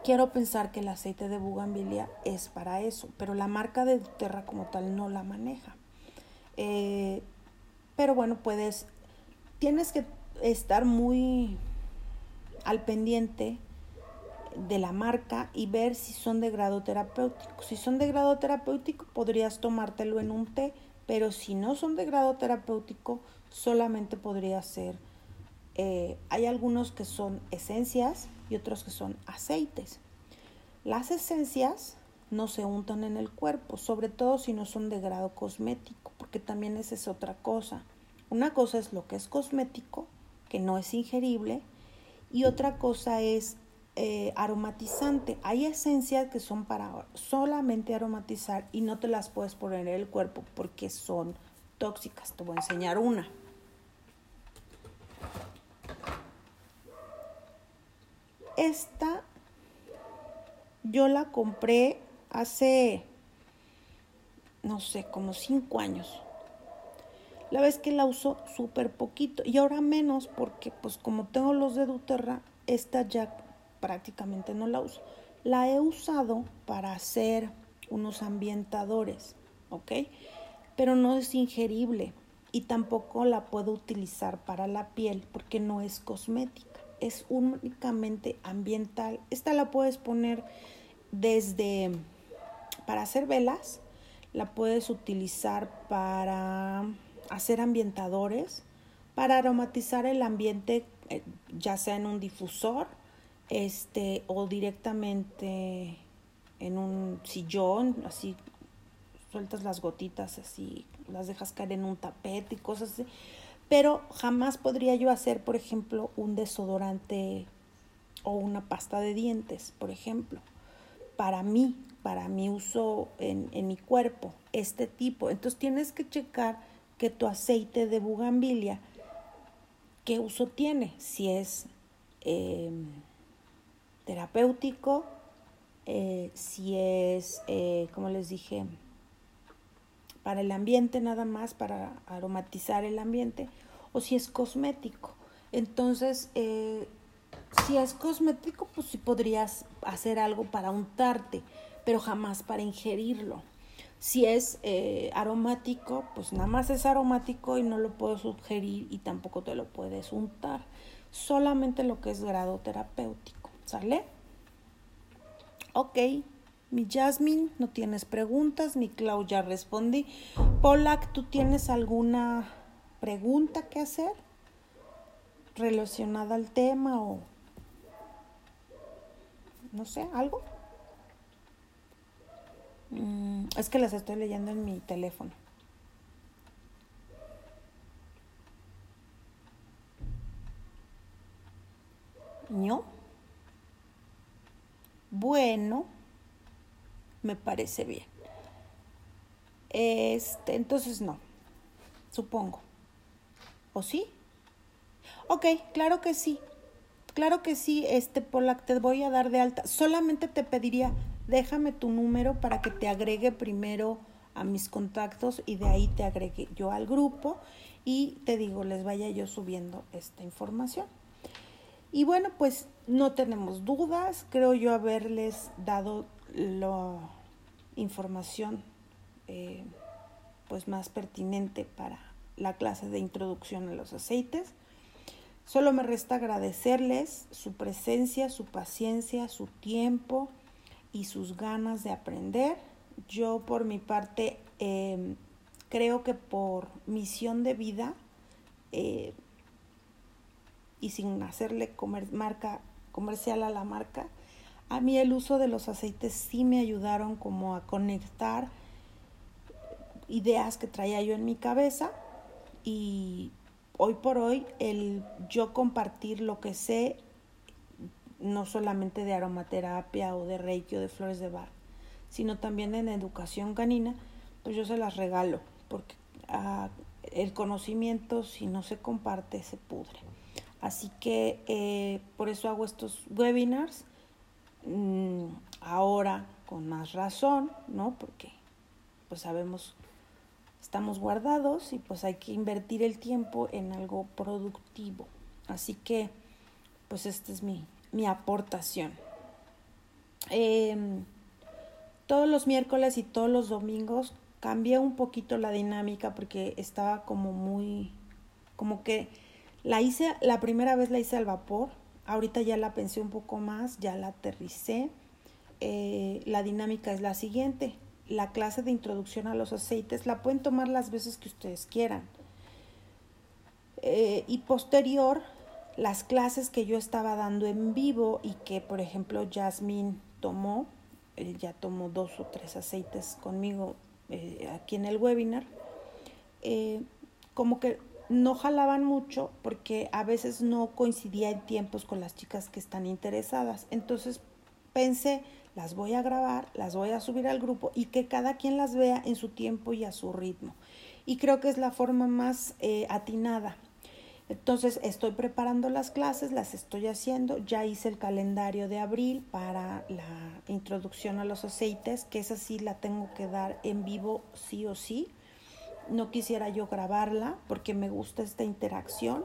[SPEAKER 1] Quiero pensar que el aceite de bugambilia es para eso, pero la marca de Terra como tal no la maneja. Eh, pero bueno, puedes, tienes que estar muy al pendiente de la marca y ver si son de grado terapéutico. Si son de grado terapéutico, podrías tomártelo en un té, pero si no son de grado terapéutico, solamente podría ser, eh, hay algunos que son esencias y otros que son aceites. Las esencias no se untan en el cuerpo, sobre todo si no son de grado cosmético, porque también esa es otra cosa. Una cosa es lo que es cosmético, que no es ingerible, y otra cosa es eh, aromatizante. Hay esencias que son para solamente aromatizar y no te las puedes poner en el cuerpo porque son tóxicas. Te voy a enseñar una. Esta yo la compré hace, no sé, como cinco años. La vez que la uso súper poquito y ahora menos porque pues como tengo los de Duterra, esta ya prácticamente no la uso. La he usado para hacer unos ambientadores, ¿ok? Pero no es ingerible y tampoco la puedo utilizar para la piel porque no es cosmética, es únicamente ambiental. Esta la puedes poner desde para hacer velas, la puedes utilizar para hacer ambientadores, para aromatizar el ambiente, eh, ya sea en un difusor este, o directamente en un sillón, así sueltas las gotitas así, las dejas caer en un tapete y cosas así. Pero jamás podría yo hacer, por ejemplo, un desodorante o una pasta de dientes, por ejemplo, para mí, para mi uso en, en mi cuerpo, este tipo. Entonces tienes que checar que tu aceite de bugambilia, qué uso tiene, si es eh, terapéutico, eh, si es, eh, como les dije, para el ambiente nada más, para aromatizar el ambiente, o si es cosmético. Entonces, eh, si es cosmético, pues sí podrías hacer algo para untarte, pero jamás para ingerirlo. Si es aromático, pues nada más es aromático y no lo puedo sugerir y tampoco te lo puedes untar. Solamente lo que es grado terapéutico. ¿Sale? Ok, mi Jasmine, no tienes preguntas, mi Clau ya respondí. Polak, ¿tú tienes alguna pregunta que hacer relacionada al tema o no sé, algo? Mm, es que las estoy leyendo en mi teléfono. ¿No? Bueno, me parece bien. Este, entonces no, supongo. ¿O sí? Ok, claro que sí. Claro que sí, este Polak, te voy a dar de alta. Solamente te pediría, déjame tu número para que te agregue primero a mis contactos y de ahí te agregue yo al grupo y te digo, les vaya yo subiendo esta información. Y bueno, pues no tenemos dudas, creo yo haberles dado la información eh, pues más pertinente para la clase de introducción a los aceites. Solo me resta agradecerles su presencia, su paciencia, su tiempo y sus ganas de aprender. Yo por mi parte em, creo que por misión de vida eh, y sin hacerle comer, marca comercial a la marca, a mí el uso de los aceites sí me ayudaron como a conectar ideas que traía yo en mi cabeza y hoy por hoy el yo compartir lo que sé, no solamente de aromaterapia o de reiki o de flores de bar, sino también en educación canina, pues yo se las regalo, porque ah, el conocimiento si no se comparte se pudre. Así que eh, por eso hago estos webinars mm, ahora con más razón, ¿no? Porque pues sabemos, estamos guardados y pues hay que invertir el tiempo en algo productivo. Así que pues esta es mi, mi aportación. Em, todos los miércoles y todos los domingos cambié un poquito la dinámica porque estaba como muy, como que la hice, la primera vez la hice al vapor ahorita ya la pensé un poco más, ya la aterricé. Eh, la dinámica es la siguiente. La clase de introducción a los aceites la pueden tomar las veces que ustedes quieran. Eh, y posterior, las clases que yo estaba dando en vivo y que, por ejemplo, Jasmine tomó, eh, ya tomó dos o tres aceites conmigo aquí en el webinar, como que no jalaban mucho porque a veces no coincidía en tiempos con las chicas que están interesadas. Entonces pensé, las voy a grabar, las voy a subir al grupo y que cada quien las vea en su tiempo y a su ritmo. Y creo que es la forma más eh, atinada. Entonces estoy preparando las clases, las estoy haciendo, ya hice el calendario de abril para la introducción a los aceites, que esa sí la tengo que dar en vivo sí o sí no quisiera yo grabarla porque me gusta esta interacción.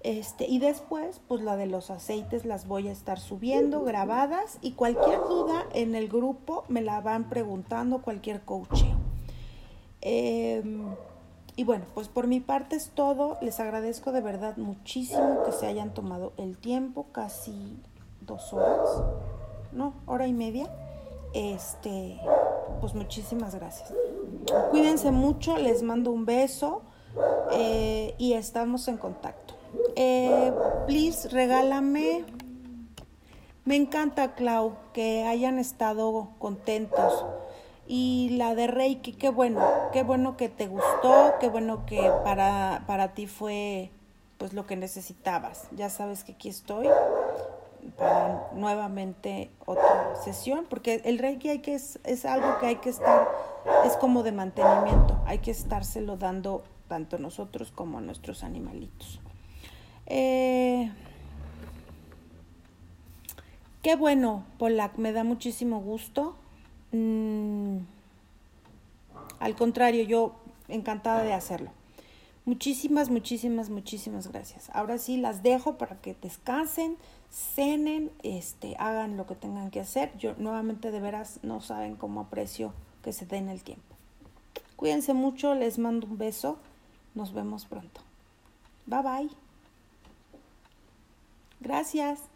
[SPEAKER 1] Este, y después, pues la de los aceites las voy a estar subiendo grabadas y cualquier duda en el grupo me la van preguntando, cualquier coaching. Em, y bueno, pues por mi parte es todo. Les agradezco de verdad muchísimo que se hayan tomado el tiempo, casi dos horas, no, hora y media. Este, pues muchísimas gracias. Cuídense mucho, les mando un beso eh, y estamos en contacto. Eh, please, regálame. Me encanta, Clau, que hayan estado contentos. Y la de Reiki, qué bueno, qué bueno que te gustó, qué bueno que para, para ti fue pues lo que necesitabas. Ya sabes que aquí estoy para nuevamente otra sesión, porque el Reiki hay que, es, es algo que hay que estar, es como de mantenimiento, hay que estárselo dando tanto nosotros como a nuestros animalitos. Eh, qué bueno, Polak, me da muchísimo gusto. Mm, al contrario, yo encantada de hacerlo. Muchísimas, muchísimas, muchísimas gracias. Ahora sí las dejo para que descansen, cenen, este, hagan lo que tengan que hacer. Yo nuevamente de veras no saben cómo aprecio que se den el tiempo. Cuídense mucho, les mando un beso. Nos vemos pronto. Bye bye. Gracias.